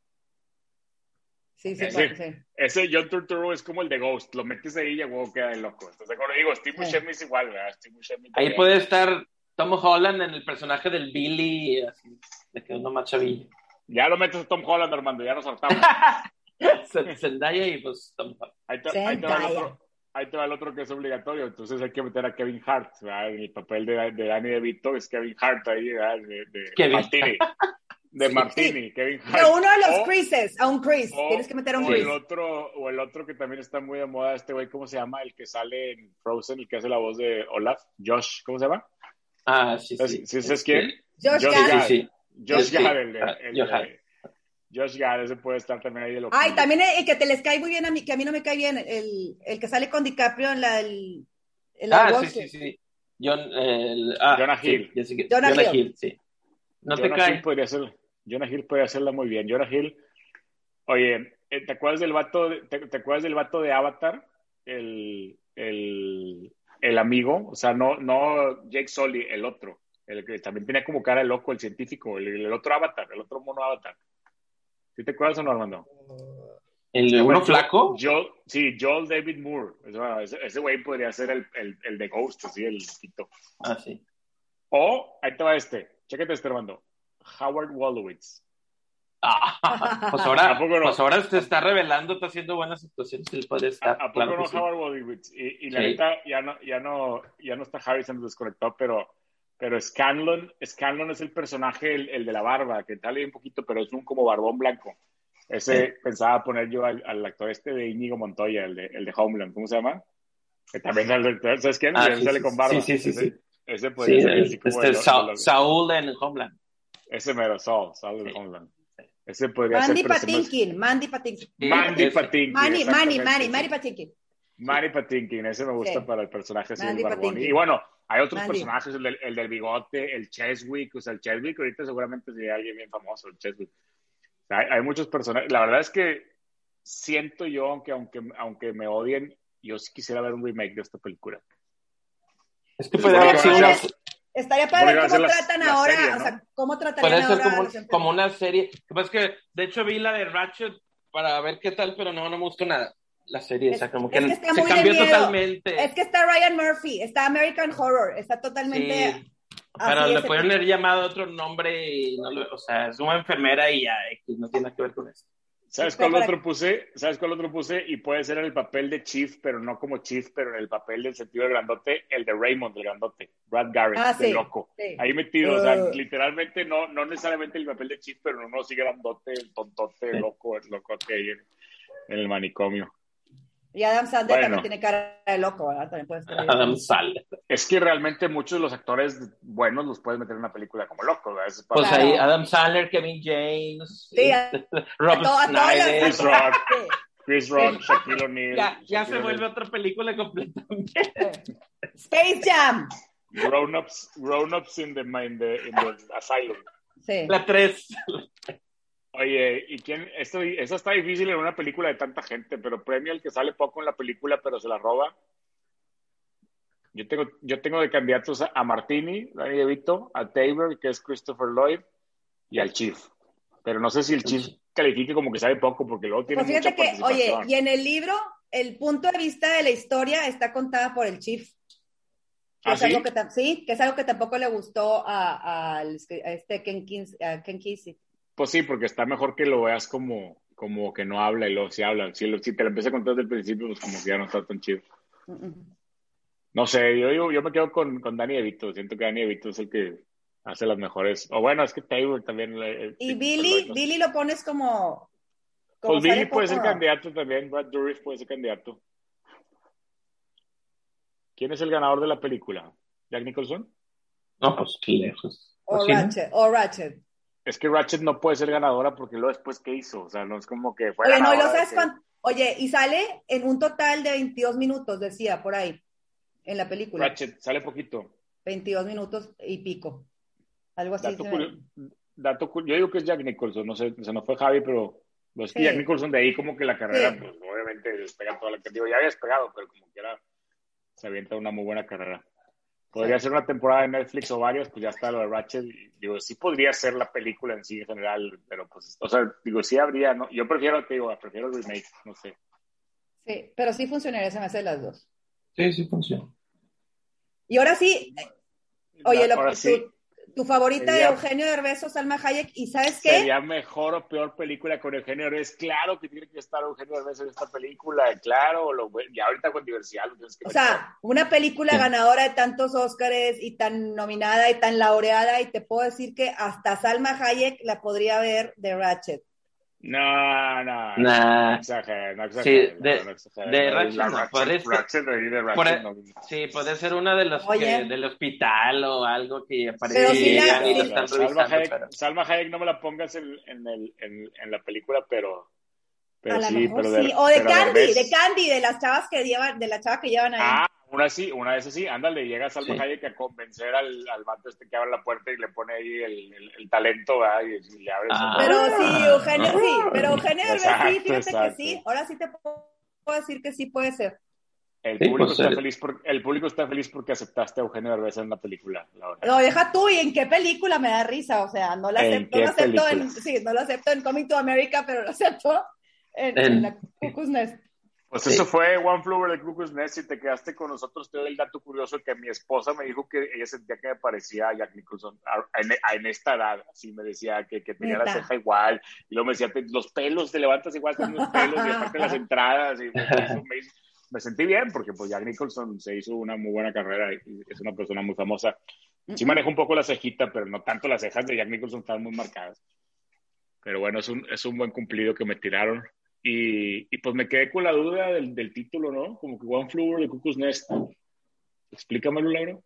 Sí, sí, Sí. claro, sí. Ese John Turturro es como el de Ghost. Lo metes ahí y ya huevo queda de loco. Entonces, como digo, Steve Sí. Buscemi es igual, ¿verdad? Steve Buscemi Ahí puede estar Tom Holland en el personaje del Billy, así, de que uno más chavillo. Ya lo metes a Tom Holland, Armando, ya nos saltamos. Zendaya y pues. Ahí te, ahí te va el otro, ahí te va el otro que es obligatorio. Entonces hay que meter a Kevin Hart. ¿verdad? En el papel de, de Danny DeVito es Kevin Hart ahí, ¿verdad? De, de Kevin. Martini. De Sí. Martini, Kevin Hart. Pero uno de los O- Chrises, a un Chris. o- Tienes que meter a un o Chris. el otro o el otro que también está muy de moda este güey cómo se llama el que sale en Frozen el que hace la voz de Olaf Josh cómo se llama Ah, sí, ¿Sí, sí. sí sabes quién Josh Josh Gad. Sí, sí. Josh Sí, sí. Gad el Ah, el Josh Gad. Ese puede estar también ahí de lo Ay, también el que te les cae muy bien a mí, que a mí no me cae bien, el, el que sale con DiCaprio en la, el, en la Ah, Wall sí, sí, sí. John, el- ah, Jonah sí, Hill. que- Jonah Jonah, Hill. Hill. sí. No te Jonah cae. Hill podría ser Jonah Hill podría hacerla muy bien Jonah Hill oye eh, ¿te acuerdas del vato de, te, te acuerdas del vato de Avatar el el el amigo o sea no no Jake Sully el otro el que también tenía como cara de loco el científico el, el otro Avatar el otro mono Avatar ¿Sí te acuerdas o no Armando? ¿El Se llama uno flaco? Joel, sí, Joel David Moore. Ese güey podría ser el, el, el de Ghost, así, el quito. Ah, sí. O, ahí te va este. Chécate este, Armando. Howard Wolowitz. Ah, pues ¿A ahora, poco no? pues ahora te está revelando, está haciendo buenas actuaciones, él puede ¿A, estar. a poco claro no sí. Howard Wolowitz? Y, y la Sí. neta, ya no, ya no, ya no está Harry, se nos desconectó, pero, pero Scanlon, Scanlon es el personaje, el, el de la barba, que sale un poquito, pero es un como barbón blanco. Ese pensaba poner yo al, al actor este de Íñigo Montoya, el de, el de Homeland, ¿cómo se llama? Que también sale, ¿sabes quién? Ah, sí, sale sí, con barba. sí, sí, sí, ese, sí. ese Sí, podría ser el- así como este de lo- Sa- de lo- Saúl en Homeland. Ese mero, Saul, Saul Sí. Homeland. Ese podría Mandy ser. Patinkin, Mandy Patinkin. Mandy. Patinkin. Manny, exactamente, Manny, sí. Manny Patinkin. Manny Patinkin, ese me gusta Sí. para el personaje así Mandy del barbón. Patinkin. Y bueno, hay otros Mandy. personajes, el del, el del bigote, el Cheswick, o sea, el Cheswick ahorita seguramente sería alguien bien famoso, el Cheswick. O sea, hay, hay muchos personajes. La verdad es que siento yo, aunque, aunque, aunque me odien, yo sí quisiera ver un remake de esta película. Es que Pues puede bueno, haber sido una, ya- Estaría para ver Podría cómo la- tratan la ahora, serie, o ¿no? sea, cómo tratarían puede ser ahora como, los como una serie. Lo que pasa es que, de hecho, vi la de Ratchet para ver qué tal, pero no, no me gustó nada. La serie, Es- o sea, como es que, que está se muy de cambió miedo. totalmente. Es que está Ryan Murphy, está American Horror, está totalmente... Sí, pero le pudieron haber llamado otro nombre y no lo, o sea, es una enfermera y ya, X, no tiene nada que ver con eso. ¿Sabes cuál otro puse? ¿Sabes cuál otro puse? Y puede ser en el papel de Chief, pero no como Chief, pero en el papel del sentido del grandote, el de Raymond, el grandote, Brad Garrett, Ah, de sí, loco. sí. Ahí metido, o sea, Uh. literalmente no, no necesariamente el papel de Chief, pero uno sí grandote, el tontote, el loco, el locote ahí en, en el manicomio. Y Adam Sandler Bueno. también tiene cara de loco, ¿verdad? También. Adam Sandler. Es que realmente muchos de los actores buenos los puedes meter en una película como loco, ¿verdad? Eso es para- Pues Claro. ahí Adam Sandler, Kevin James, Sí, a- a las- Snyder. Chris Rock, Sí, Chris Rock, Shaquille O'Neal. Ya, ya se vuelve otra película completamente. Space Jam. Grown-ups grown ups in, the, in, the, in the asylum. Sí. La 3. Oye, ¿y quién? Esto, eso está difícil en una película de tanta gente, pero premio al que sale poco en la película, pero se la roba. Yo tengo, yo tengo de candidatos a, a Martini, Danny DeVito, a Tabor, que es Christopher Lloyd, y al Chief. Pero no sé si el Chief califique como que sabe poco, porque luego tiene Pues mucha fíjate que, oye, y en el libro, el punto de vista de la historia está contada por el chief. Que ¿Ah, es sí? algo que tam- sí, que es algo que tampoco le gustó a, a- al- a este Ken, Kins- a Ken Kesey. Pues sí, porque está mejor que lo veas como, como que no habla y luego sí habla. Si, lo- si te lo empieza a contar desde el principio, pues como que ya no está tan chido. No sé, yo, yo, yo me quedo con, con Danny DeVito. Siento que Danny DeVito es el que hace las mejores. O bueno, es que Taylor también. eh, Y eh, Billy, no. Billy lo pones como. como Pues Billy puede ser candidato también. Brad Dourif puede ser candidato. ¿Quién es el ganador de la película? ¿Jack Nicholson? No, pues lejos. O Pues. Ratchet, o Ratchet. Es que Ratchet no puede ser ganadora porque luego después, ¿qué hizo? O sea, no es como que fue Oye, no, lo sabes que- cuánto. Oye, y sale en un total de 22 minutos, decía por ahí, en la película. Ratchet sale poquito. 22 minutos y pico. Algo así. Dato se curio- ve. dato cu- yo digo que es Jack Nicholson, no sé, se nos fue Javi, pero pues, es que Sí. Jack Nicholson de ahí como que la carrera, Sí. pues obviamente despega toda la digo, ya había despegado, pero como quiera se avienta una muy buena carrera. Podría Sí. ser una temporada de Netflix o varias, pues ya está lo de Ratchet, digo, sí podría ser la película en sí en general, pero pues, o sea, digo, sí habría, ¿no? Yo prefiero, te digo, prefiero el remake, no sé. Sí, pero sí funcionaría, se me hace las dos. Sí, sí funciona. Y ahora sí, oye, lo, Ahora sí, tu favorita Sería- de Eugenio Derbez o Salma Hayek, ¿y sabes qué? ¿Sería mejor o peor película con Eugenio Derbez? Claro que tiene que estar Eugenio Derbez en esta película, claro, lo, y ahorita con diversidad lo tienes que O meter. sea, una película ganadora de tantos Óscares y tan nominada y tan laureada, y te puedo decir que hasta Salma Hayek la podría ver de Ratchet. No, no, Nah. no exageres, no Sí, exageres. de- no, no exageres. de Ratchet no, ser- de de Ratchet, Por e- no. Sí, puede ser una de los que, del hospital o algo que aparece Pero y sí la- sí. Salma revisando. Hayek, pero- Salma Hayek no me la pongas en, en, el, en, en la película, pero, pero a lo sí, mejor pero sí. O de pero Candy, de Candy, de las chavas que llevan, de la chava que llevan ahí. Ah, una sí, una de esas sí, ándale, llega Salma Sí. Hayek a convencer al, al vato este que abre la puerta y le pone ahí el, el, el talento, ¿verdad? Y, y le abre Ah. Pero sí, Eugenio sí, pero Eugenio Derbez sí, Exacto, fíjate exacto. que sí. Ahora sí te puedo decir que sí puede ser. El Sí, público, pues, está el- feliz por, el público está feliz porque aceptaste a Eugenio Derbez en la película. la. No, deja tú, ¿y en qué película me da risa? O sea, no la ¿En acepto, no lo acepto en, sí, no lo acepto en Coming to America, pero lo acepto en, En- en la Cuckoo's Nest. Pues Sí. eso fue One Flew Over the Cuckoo's Nest y te quedaste con nosotros. Te doy el dato curioso que mi esposa me dijo que ella sentía que me parecía a Jack Nicholson a- en, a- en esta edad. Así me decía que, que tenía la Neta. ceja igual. Y luego me decía, "Te- los pelos, te levantas igual con los pelos y aparte las entradas. Y me, hizo- me hizo- me sentí bien porque pues Jack Nicholson se hizo una muy buena carrera y es una persona muy famosa. Sí maneja un poco la cejita, pero no tanto las cejas de Jack Nicholson están muy marcadas. Pero bueno, es un, es un buen cumplido que me tiraron. Y, y pues me quedé con la duda del, del título, ¿no? Como que One Flew Over the Cuckoo's Nest. Explícamelo, Laura.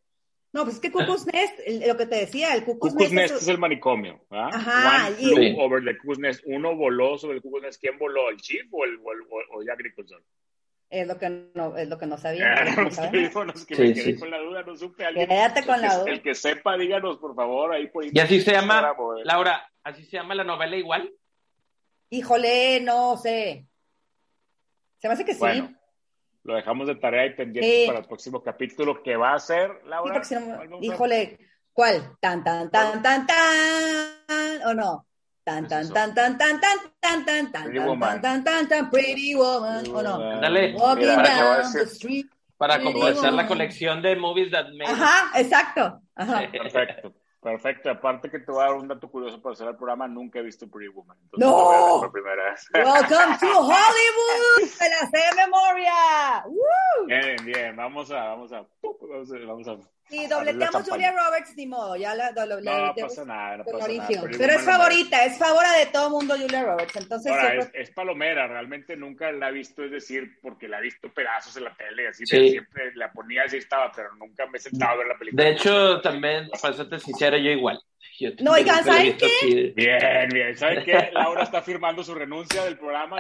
No, pues es que Cuckoo's Nest, lo que te decía, el Cuckoo's, Cuckoo's Nest, Nest es el manicomio. ¿ah? Ajá, One flew Sí. over the Cuckoo's Nest. Uno voló sobre el Cuckoo's Nest. ¿Quién voló? ¿El chief o el, o el, o el agricultor? es lo que no, es lo que no sabía. lo que no Sí, me quedé sí. con la duda, no supe. Alguien, Quédate con el que- la duda. El que sepa, díganos, por favor, ahí por Y así se llama, Laura, así se llama la novela igual. Híjole, no sé. Se me hace que sí. Bueno, lo dejamos de tarea y pendiente Sí. para el próximo capítulo que va a ser, Sí, Laura. si no- ¿cuál vamos a- híjole, ¿cuál? Tan, tan, tan, tan, tan, o no. Tan, ¿Qué es tan, tan, tan, tan, tan, tan, tan, tan, Pretty tan, Woman. tan, tan, tan, pretty woman, o no. Ándale. Para. Para la colección de movies that made. Ajá, exacto. Ajá. Perfecto, perfecto. Aparte que te voy a dar un dato curioso para hacer el programa, nunca he visto Pretty Woman. Entonces, ¡No! lo voy a ver por primera vez. Welcome to Hollywood. Se la sé de memoria. Woo. Bien, bien, vamos a, vamos a, vamos a, vamos a- y dobleteamos Julia Roberts, ni modo, ya la dobleteamos. No pasa nada, no pasa nada. Pero, es favorita, es favora de todo mundo Julia Roberts. Entonces, es, palomera, realmente nunca la he visto, es decir, porque la he visto pedazos en la tele, así sí. siempre la ponía así estaba, pero nunca me he sentado a ver la película. De hecho, también, para serte sincera, yo igual. No, oigan, ¿saben qué? Bien, bien. ¿Saben qué? Laura está firmando su renuncia del programa.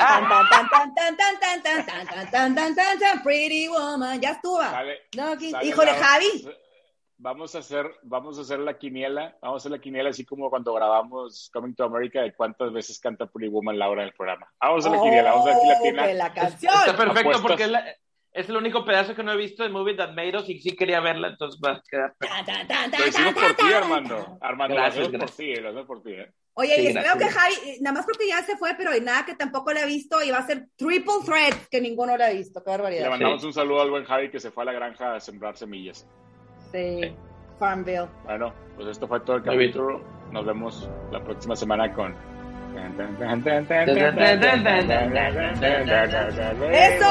Pretty Woman, ya estuvo. Sale, no, Híjole, Javi. Vamos a hacer, vamos a hacer la quiniela, vamos a hacer la quiniela así como cuando grabamos Coming to America de cuántas veces canta Pretty Woman Laura en el programa. Vamos a hacer la quiniela, vamos a ver la canción. Está perfecto Apuestas. porque es, la- es el único pedazo que no he visto de Movie That Made Us y sí quería verla, entonces va a quedar Lo hicimos por ti, Armando. Armando, Gracias, lo hacemos por ti, lo hacemos por ti. ¿eh? Oye, Sí, y espero que. Javi, nada más porque ya se fue, pero nada que tampoco la he visto y va a ser triple threat que ninguno la ha visto. Qué Le barbaridad. mandamos un saludo al buen Javi que se fue a la granja a sembrar semillas. Sí. Farmville. Bueno, pues esto fue todo el capítulo. Nos vemos la próxima semana con. ¡Eso!